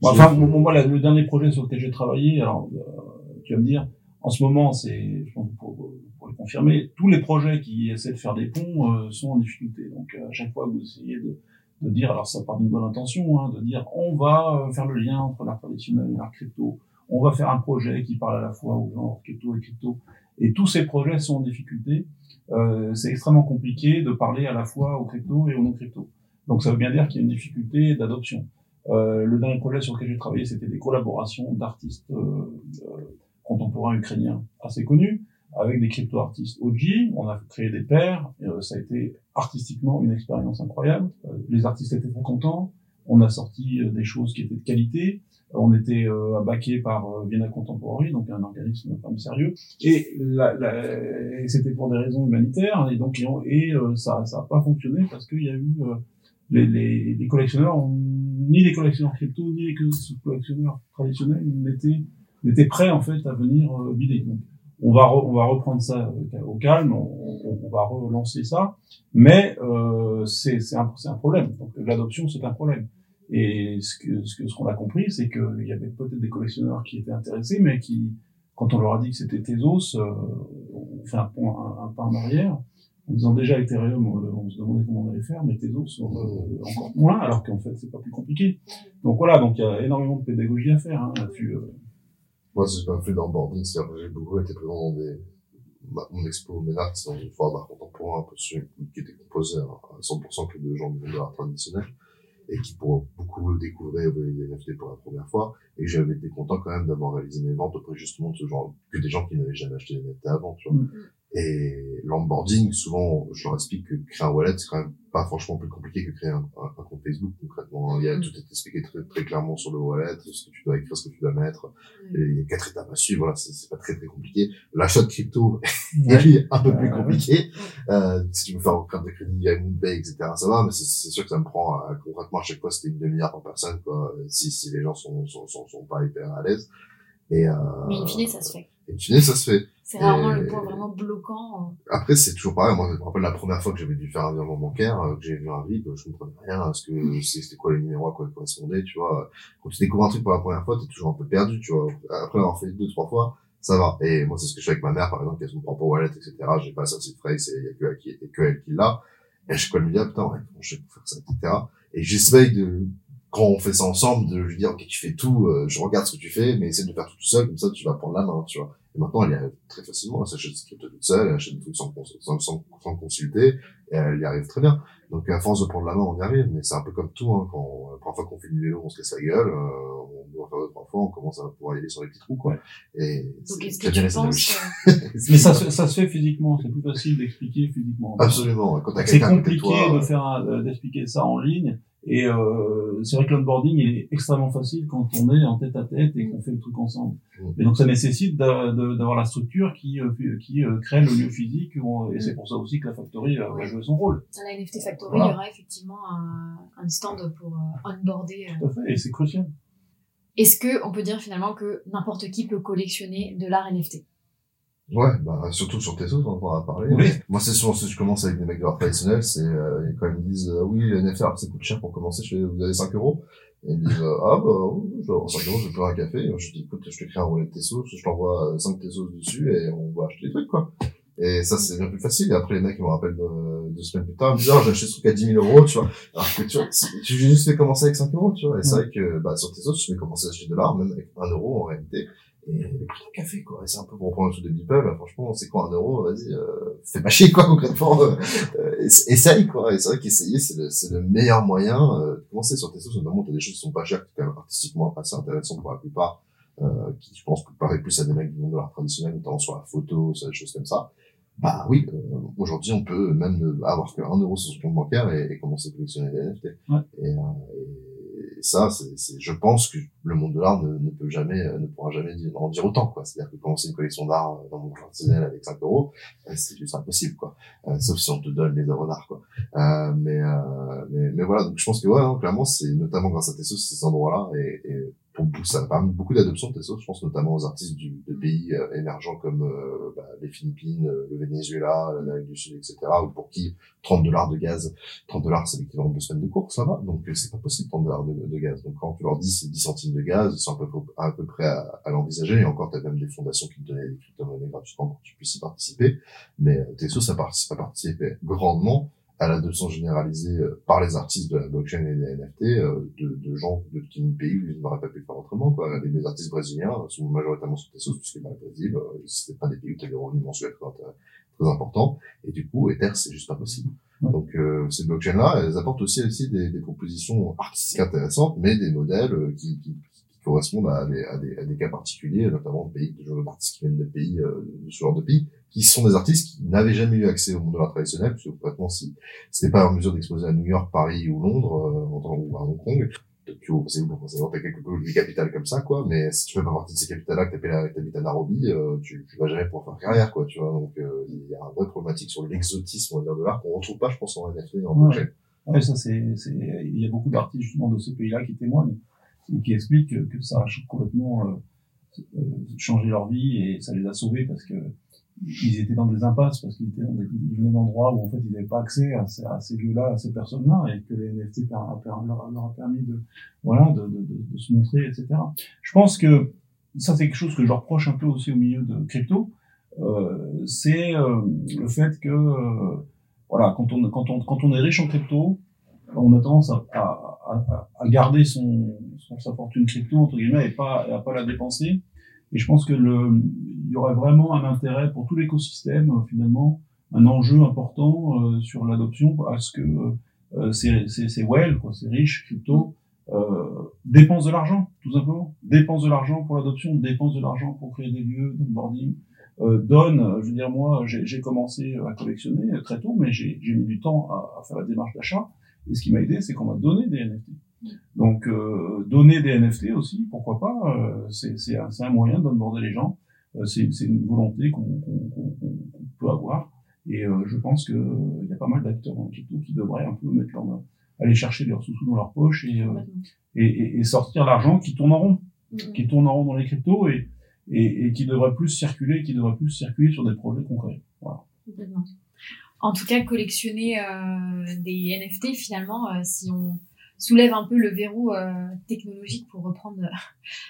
Bon, enfin, moi, le dernier projet sur lequel j'ai travaillé, alors, euh, tu vas me dire, en ce moment, c'est, je pense, pour, pour, le confirmer, tous les projets qui essaient de faire des ponts euh, sont en difficulté. Donc, à chaque fois, vous essayez de, de dire, alors ça part d'une bonne intention, hein, de dire, on va faire le lien entre l'art traditionnel et l'art crypto. On va faire un projet qui parle à la fois aux gens crypto et crypto. Et tous ces projets sont en difficulté. Euh, c'est extrêmement compliqué de parler à la fois aux crypto et aux non-crypto. Donc ça veut bien dire qu'il y a une difficulté d'adoption. Euh, le dernier projet sur lequel j'ai travaillé, c'était des collaborations d'artistes euh, euh, contemporains ukrainiens assez connus avec des crypto-artistes OG. On a créé des pairs. Euh, ça a été artistiquement une expérience incroyable. Euh, les artistes étaient très contents. On a sorti euh, des choses qui étaient de qualité. On était euh, par Vienna Contemporary, donc un organisme quand même sérieux. Et, et c'était pour des raisons humanitaires. Et donc et, ça ça a pas fonctionné parce qu'il y a eu les, les, les collectionneurs ni les collectionneurs crypto, ni les collectionneurs traditionnels n'étaient, prêts, en fait, à venir euh, bider. Donc, on va, on va reprendre ça au calme, on, on, va relancer ça, mais euh, c'est, un, un problème. L'adoption, c'est un problème. Et ce que ce que ce qu'on a compris, c'est qu'il y avait peut-être des collectionneurs qui étaient intéressés, mais qui, quand on leur a dit que c'était Tezos, euh, on fait un, un, un, pas en arrière. En disant déjà Ethereum, euh, on se demandait comment on allait faire, mais Tezos euh, encore moins, alors qu'en fait c'est pas plus compliqué. Donc voilà, donc il y a énormément de pédagogie à faire hein, là-dessus. Euh. Moi, j'ai pas fait d'onboarding, c'est-à-dire que j'ai beaucoup été présent dans des mon expo Ménart, c'est dans une foire d'art contemporain un peu qui était composée à 100% que de gens du monde de l'art traditionnel et qui pour beaucoup découvrir les NFT pour la première fois et j'avais été content quand même d'avoir réalisé mes ventes auprès justement de ce genre que des gens qui n'avaient jamais acheté des NFT avant tu vois mm. Et l'onboarding souvent je leur explique que créer un wallet c'est quand même pas franchement plus compliqué que créer un, un, compte Facebook concrètement. Il y a mm. tout est expliqué très, très clairement sur le wallet, ce que tu dois écrire, ce que tu dois mettre. Et il y a quatre étapes à suivre. Voilà, c'est pas très très compliqué. L'achat de crypto est un peu plus compliqué. Euh, si tu veux faire un carte de crédit via Moonpay, etc., ça va, mais c'est sûr que ça me prend euh, concrètement à chaque fois c'était une demi-heure par personne, quoi. Si si les gens sont sont sont, sont pas hyper à l'aise. Et euh, mais in fine, ça se fait. In fine, ça se fait. C'est rarement le point vraiment bloquant. Après, c'est toujours pareil. Moi, je me rappelle la première fois que j'avais dû faire un virement bancaire, euh, que j'ai vu un RIB, je comprenais rien à ce que c'était quoi le numéro à quoi il correspondait, tu vois. Quand tu découvres un truc pour la première fois, t'es toujours un peu perdu, tu vois. Après avoir fait deux, trois fois, ça va. Et moi, c'est ce que je fais avec ma mère, par exemple, qui a son propre wallet, etc. J'ai pas ça, c'est phrase, il y a que elle qui, que elle qui l'a. Et je quoi me dire, ah, putain, ouais, je vais faire ça, etc. Et j'essaye de, quand on fait ça ensemble, de lui dire, ok, tu fais tout, euh, je regarde ce que tu fais, mais essaie de faire tout tout seul, comme ça, tu vas prendre la main, tu vois. Et maintenant, elle y arrive très facilement, elle s'achète des toute seule, elle achète des trucs sans, sans, sans, sans, consulter, et elle y arrive très bien. Donc, à force de prendre la main, on y arrive, mais c'est un peu comme tout, hein, quand, la première fois qu'on fait du vélo, on se casse la gueule, euh, on doit faire deux, trois fois, on commence à pouvoir y aller sur les petits trous, quoi. Et Donc, est-ce que tu penses Mais ça, ça se fait physiquement, c'est plus facile d'expliquer physiquement. Absolument, quand C'est compliqué de faire, d'expliquer ça en ligne, et euh, c'est vrai que l'onboarding il est extrêmement facile quand on est en tête à tête et qu'on fait le truc ensemble. Mmh. Et donc ça nécessite d'avoir la structure qui euh, qui euh, crée le lieu physique et c'est pour ça aussi que la factory euh, va jouer son rôle. À la NFT Factory, il y aura effectivement un, un stand pour onboarder. Tout à fait, et c'est crucial. Est-ce que on peut dire finalement que n'importe qui peut collectionner de l'art NFT Ouais, bah, surtout sur tes autres, on pourra parler. Moi, c'est souvent ce que je commence avec des mecs de l'art traditionnel, c'est, euh, quand ils me disent, euh, oui, le NFT, ça coûte cher pour commencer, je fais, vous avez 5 euros? Et ils me disent, euh, ah, bah, je vais 5 euros, je vais faire un café. Et je dis, écoute, je te crée un relais de Tessos, je t'envoie 5 Tessos dessus et on va acheter des trucs, quoi. Et ça, c'est bien plus facile. Et après, les mecs, ils me rappellent deux semaines plus tard, ils me disent, ah, j'ai acheté ce truc à 10 000 euros, tu vois. Alors que, tu vois, tu juste fait commencer avec 5 euros, tu vois. Et c'est vrai que, bah, sur Tessos, tu fais commencer à acheter de l'art, même avec 1 euro, en réalité et d'un café quoi et c'est un peu pour reprendre le truc de Beeple franchement c'est quoi un euro vas-y euh, fais pas chier quoi concrètement euh, essaye quoi et c'est vrai qu'essayer c'est le, c'est le meilleur moyen euh, de commencer sur tes sources notamment t'as des choses qui sont pas chères qui sont quand même artistiquement assez intéressantes pour la plupart euh, qui je pense paraît plus à des mecs du monde de l'art traditionnel notamment sur la photo sur des choses comme ça bah oui, euh, aujourd'hui on peut même avoir que 1 euro sur son compte bancaire et, et commencer à collectionner des NFT. Ouais. Et, euh, et ça, c'est, je pense que le monde de l'art ne, peut jamais, euh, ne pourra jamais en dire autant, quoi. C'est-à-dire que commencer une collection d'art euh, dans mon personnel avec 5 euros, euh, c'est juste impossible, quoi. sauf si on te donne les œuvres d'art, quoi. mais, mais, mais, voilà, donc je pense que ouais, hein, clairement, c'est notamment grâce à Tessos, ces endroits-là, et, et pour, ça a permis beaucoup d'adoption de Tessos, je pense notamment aux artistes du, de pays émergents comme bah, les Philippines, le Venezuela, l'Amérique du Sud, etc., ou pour qui 30 dollars de gaz, 30 dollars c'est l'équivalent de deux semaines de cours, ça va, donc c'est pas possible 30 dollars de, gaz. Donc quand tu leur dis c'est 10 centimes de gaz, ils sont à peu, à peu près à, à l'envisager, et encore tu as même des fondations qui te donnaient des crypto-monnaies gratuitement pour que tu puisses y participer, mais euh, Tesos ça participe à participer grandement à l'adoption généralisée euh, par les artistes de la blockchain et des NFT euh, de, de gens de qui pays où ils n'auraient pas pu faire autrement. Quoi. Les, artistes brésiliens sont majoritairement sur Tesos, puisque dans le Brésil, c'était pas des pays où tu as des revenus mensuels très, très importants, et du coup, Ether, c'est juste pas possible. Donc euh, ces blockchains-là, elles apportent aussi, aussi des, des, propositions artistiques intéressantes, mais des modèles euh, qui, qui correspondent à des, à, des, à des, cas particuliers, notamment de pays, de artistes qui viennent de pays, euh, de ce genre de pays, qui sont des artistes qui n'avaient jamais eu accès au monde de l'art traditionnel, puisque complètement si c'était pas en mesure d'exposer à New York, Paris ou Londres, euh, ou à Hong Kong, Tokyo, c'est où c'est t'as quelques capitales comme ça, quoi, mais si tu fais pas partie de ces capitales-là, que t'habites à Nairobi, euh, tu, tu vas jamais pouvoir faire carrière, quoi, tu vois, donc, euh, il y a un vrai problématique sur l'exotisme, on va dire, de l'art, qu'on retrouve pas, je pense, en NFT et en blockchain. Ouais, ça c'est, c'est, il y a beaucoup d'artistes justement de ces pays-là qui témoignent et qui expliquent que ça a complètement euh, euh, changé leur vie et ça les a sauvés parce que ils étaient dans des impasses parce qu'ils étaient dans venaient d'endroits où en fait ils n'avaient pas accès à, ces, lieux-là, à ces personnes-là, et que les NFT leur, a permis de, voilà, de, se montrer, etc. Je pense que ça c'est quelque chose que je reproche un peu aussi au milieu de crypto, euh, c'est le fait que voilà, quand on, quand on, quand on est riche en crypto, on a tendance à, à garder son, son, sa fortune crypto entre guillemets et pas, à pas la dépenser. Et je pense que le, il y aurait vraiment un intérêt pour tout l'écosystème, euh, finalement, un enjeu important euh, sur l'adoption à ce que euh, ces, ces, ces well, quoi, ces riches crypto, euh, dépensent de l'argent, tout simplement. Dépensent de l'argent pour l'adoption, dépensent de l'argent pour créer des lieux d'onboarding. Euh, donnent, je veux dire, moi, j'ai commencé à collectionner très tôt, mais j'ai mis du temps à, à faire la démarche d'achat. Et ce qui m'a aidé, c'est qu'on m'a donné des NFT. Donc euh, donner des NFT aussi, pourquoi pas, euh, c'est un, un, moyen d'onboarder les gens, euh, c'est une volonté qu'on peut avoir. Et euh, je pense qu'il y a pas mal d'acteurs dans le qui devraient un peu mettre leur, aller chercher leurs sous-sous dans leur poche et, et, et, sortir l'argent qui tourne en rond, mm-hmm. qui tourne en rond dans les cryptos et, et, qui devrait plus circuler, qui devrait plus circuler sur des projets concrets. Voilà. En tout cas, collectionner euh, des NFT, finalement, euh, si on soulève un peu le verrou euh, technologique pour reprendre euh,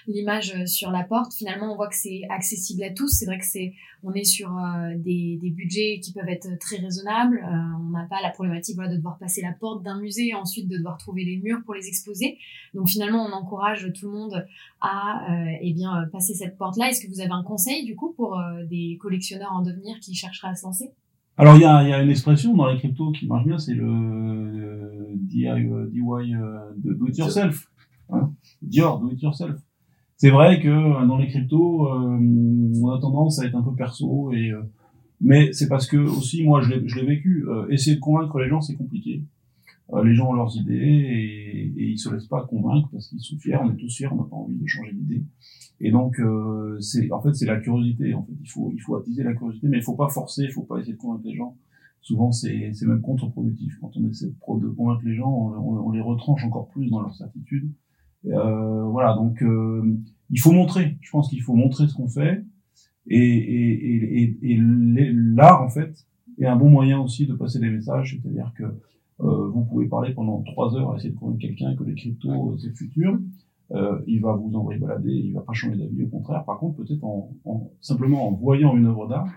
l'image euh, sur la porte. Finalement, on voit que c'est accessible à tous. C'est vrai que c'est, on est sur des, des, budgets qui peuvent être très raisonnables. on n'a pas la problématique voilà, de devoir passer la porte d'un musée et ensuite de devoir trouver les murs pour les exposer. Donc finalement, on encourage tout le monde à eh bien passer cette porte-là. Est-ce que vous avez un conseil du coup pour des collectionneurs en devenir qui chercheraient à se lancer? Alors il y a, y a, une expression dans les cryptos qui marche bien, c'est le DIY, euh, euh, do it yourself. Hein Dior, do it yourself. C'est vrai que euh, dans les cryptos, on a tendance à être un peu perso et mais c'est parce que aussi moi je l'ai vécu. essayer de convaincre les gens c'est compliqué. Les gens ont leurs idées et, et ils se laissent pas convaincre parce qu'ils sont fiers. On est tous fiers, on n'a pas envie de changer d'idée. Et donc, euh, c'est en fait c'est la curiosité. En fait, il faut il faut attiser la curiosité, mais il faut pas forcer, il faut pas essayer de convaincre les gens. Souvent, c'est c'est même contre-productif quand on essaie de, convaincre les gens, on, les retranche encore plus dans leur certitude. Euh, voilà, donc euh, il faut montrer. Je pense qu'il faut montrer ce qu'on fait, et et et, et, l'art en fait est un bon moyen aussi de passer des messages. C'est-à-dire que euh, vous pouvez parler pendant trois heures à essayer de convaincre quelqu'un que les cryptos c'est le futur euh, il va vous envoyer balader, il va pas changer d'avis, au contraire. Par contre, peut-être en, en, simplement en voyant une œuvre d'art,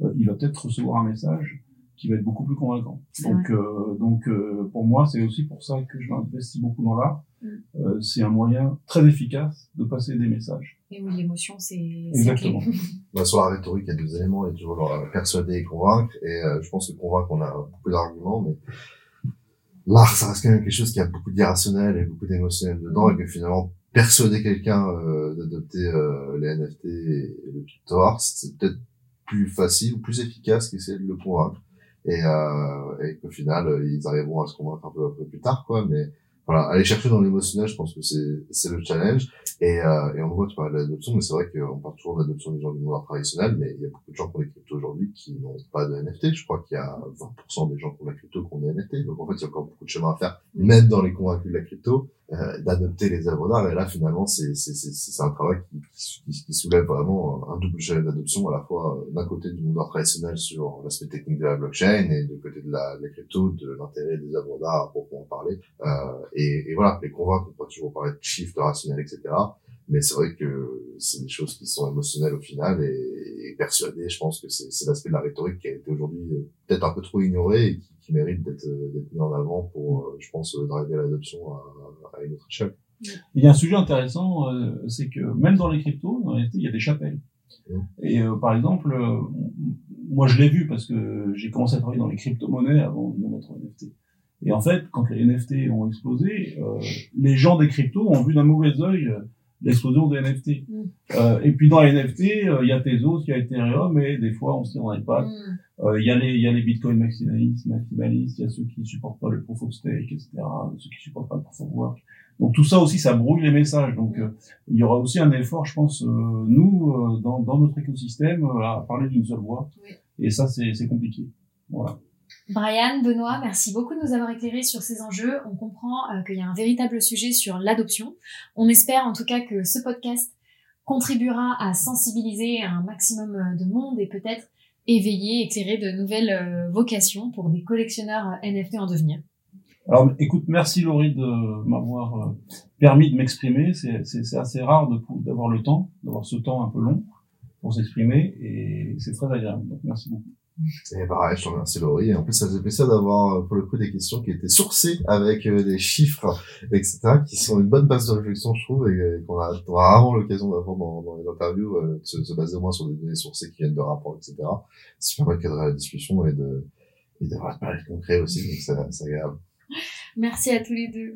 euh, il va peut-être recevoir un message qui va être beaucoup plus convaincant. Donc, euh, donc euh, pour moi, c'est aussi pour ça que je m'investis beaucoup dans l'art. Mm. Euh, c'est un moyen très efficace de passer des messages. Et oui, l'émotion, c'est exactement. bah, sur la rhétorique, il y a deux éléments. Il y a toujours persuader et convaincre. Et je pense que convaincre, on a beaucoup d'arguments, mais l'art, ça reste quand même quelque chose qui a beaucoup d'irrationnel et beaucoup d'émotionnel dedans, et que finalement, persuader quelqu'un euh, d'adopter euh, les NFT et, le crypto art, c'est peut-être plus facile ou plus efficace qu'essayer de le convaincre. Et, euh, et qu'au final, ils arriveront à se convaincre un peu, un peu plus tard, quoi. Mais voilà, aller chercher dans l'émotionnel, je pense que c'est c'est le challenge. Et, euh, et en gros, tu parles de l'adoption, mais c'est vrai qu'on parle toujours de l'adoption des gens du monde traditionnel, mais il y a beaucoup de gens qui ont des cryptos aujourd'hui qui n'ont pas de NFT. Je crois qu'il y a 20% des gens qui ont la crypto qui ont des NFT. Donc en fait, il y a encore beaucoup de chemin à faire, même dans les convaincus de la crypto, euh, d'adopter les œuvres d'art. Et là, finalement, c'est un travail qui, qui, qui, soulève vraiment un double challenge d'adoption, à la fois euh, d'un côté du monde traditionnel sur l'aspect technique de la blockchain et de côté de la, de la crypto, de l'intérêt des œuvres d'art pour en parler. Euh, et, et, voilà, les convaincre, on peut toujours parler de chiffres, de rationnel, etc. Mais c'est vrai que c'est des choses qui sont émotionnelles au final et, et persuadées. Je pense que c'est l'aspect de la rhétorique qui a été aujourd'hui euh, peut-être un peu trop ignoré et qui, qui mérite d'être mis en avant pour, euh, je pense, driver l'adoption à, à, une autre échelle. Il y a un sujet intéressant, euh, c'est que même dans les cryptos, en réalité, il y a des chapelles. Et par exemple, moi je l'ai vu parce que j'ai commencé à travailler dans les crypto-monnaies avant de me mettre en NFT. Et en fait, quand les NFT ont explosé, euh, les gens des cryptos ont vu d'un mauvais œil euh, l'explosion des NFT. Mm. Euh, et puis dans les NFT, euh, il y a Tezos, il y a Ethereum, et des fois on se tire dans les pattes. Mm. Il y a les il y a les Bitcoin maximalistes, maximalistes, il y a ceux qui supportent pas le proof of stake, etc. Ceux qui supportent pas le proof of work. Donc tout ça aussi, ça brouille les messages. Donc mm. il y aura aussi un effort, je pense, nous dans, dans notre écosystème à parler d'une seule voix. Et ça, c'est compliqué. Voilà. Brian, Benoît, merci beaucoup de nous avoir éclairés sur ces enjeux. On comprend euh, qu'il y a un véritable sujet sur l'adoption. On espère en tout cas que ce podcast contribuera à sensibiliser un maximum euh, de monde et peut-être éveiller, éclairer de nouvelles euh, vocations pour des collectionneurs NFT en devenir. Alors, écoute, merci Laurie de m'avoir permis de m'exprimer. C'est assez rare d'avoir le temps, d'avoir ce temps un peu long pour s'exprimer et c'est très agréable. Merci beaucoup. Et pareil, je te remercie Laurie. Et en plus, ça faisait plaisir d'avoir, euh, pour le coup, des questions qui étaient sourcées avec euh, des chiffres, etc., qui sont une bonne base de réflexion, je trouve, et euh, qu'on a, rarement l'occasion d'avoir dans, dans, les interviews, de se, baser au moins sur des données sourcées qui viennent de rapports, etc. Ça permet de cadrer la discussion et de, et de concret aussi, donc c'est agréable. Merci à tous les deux.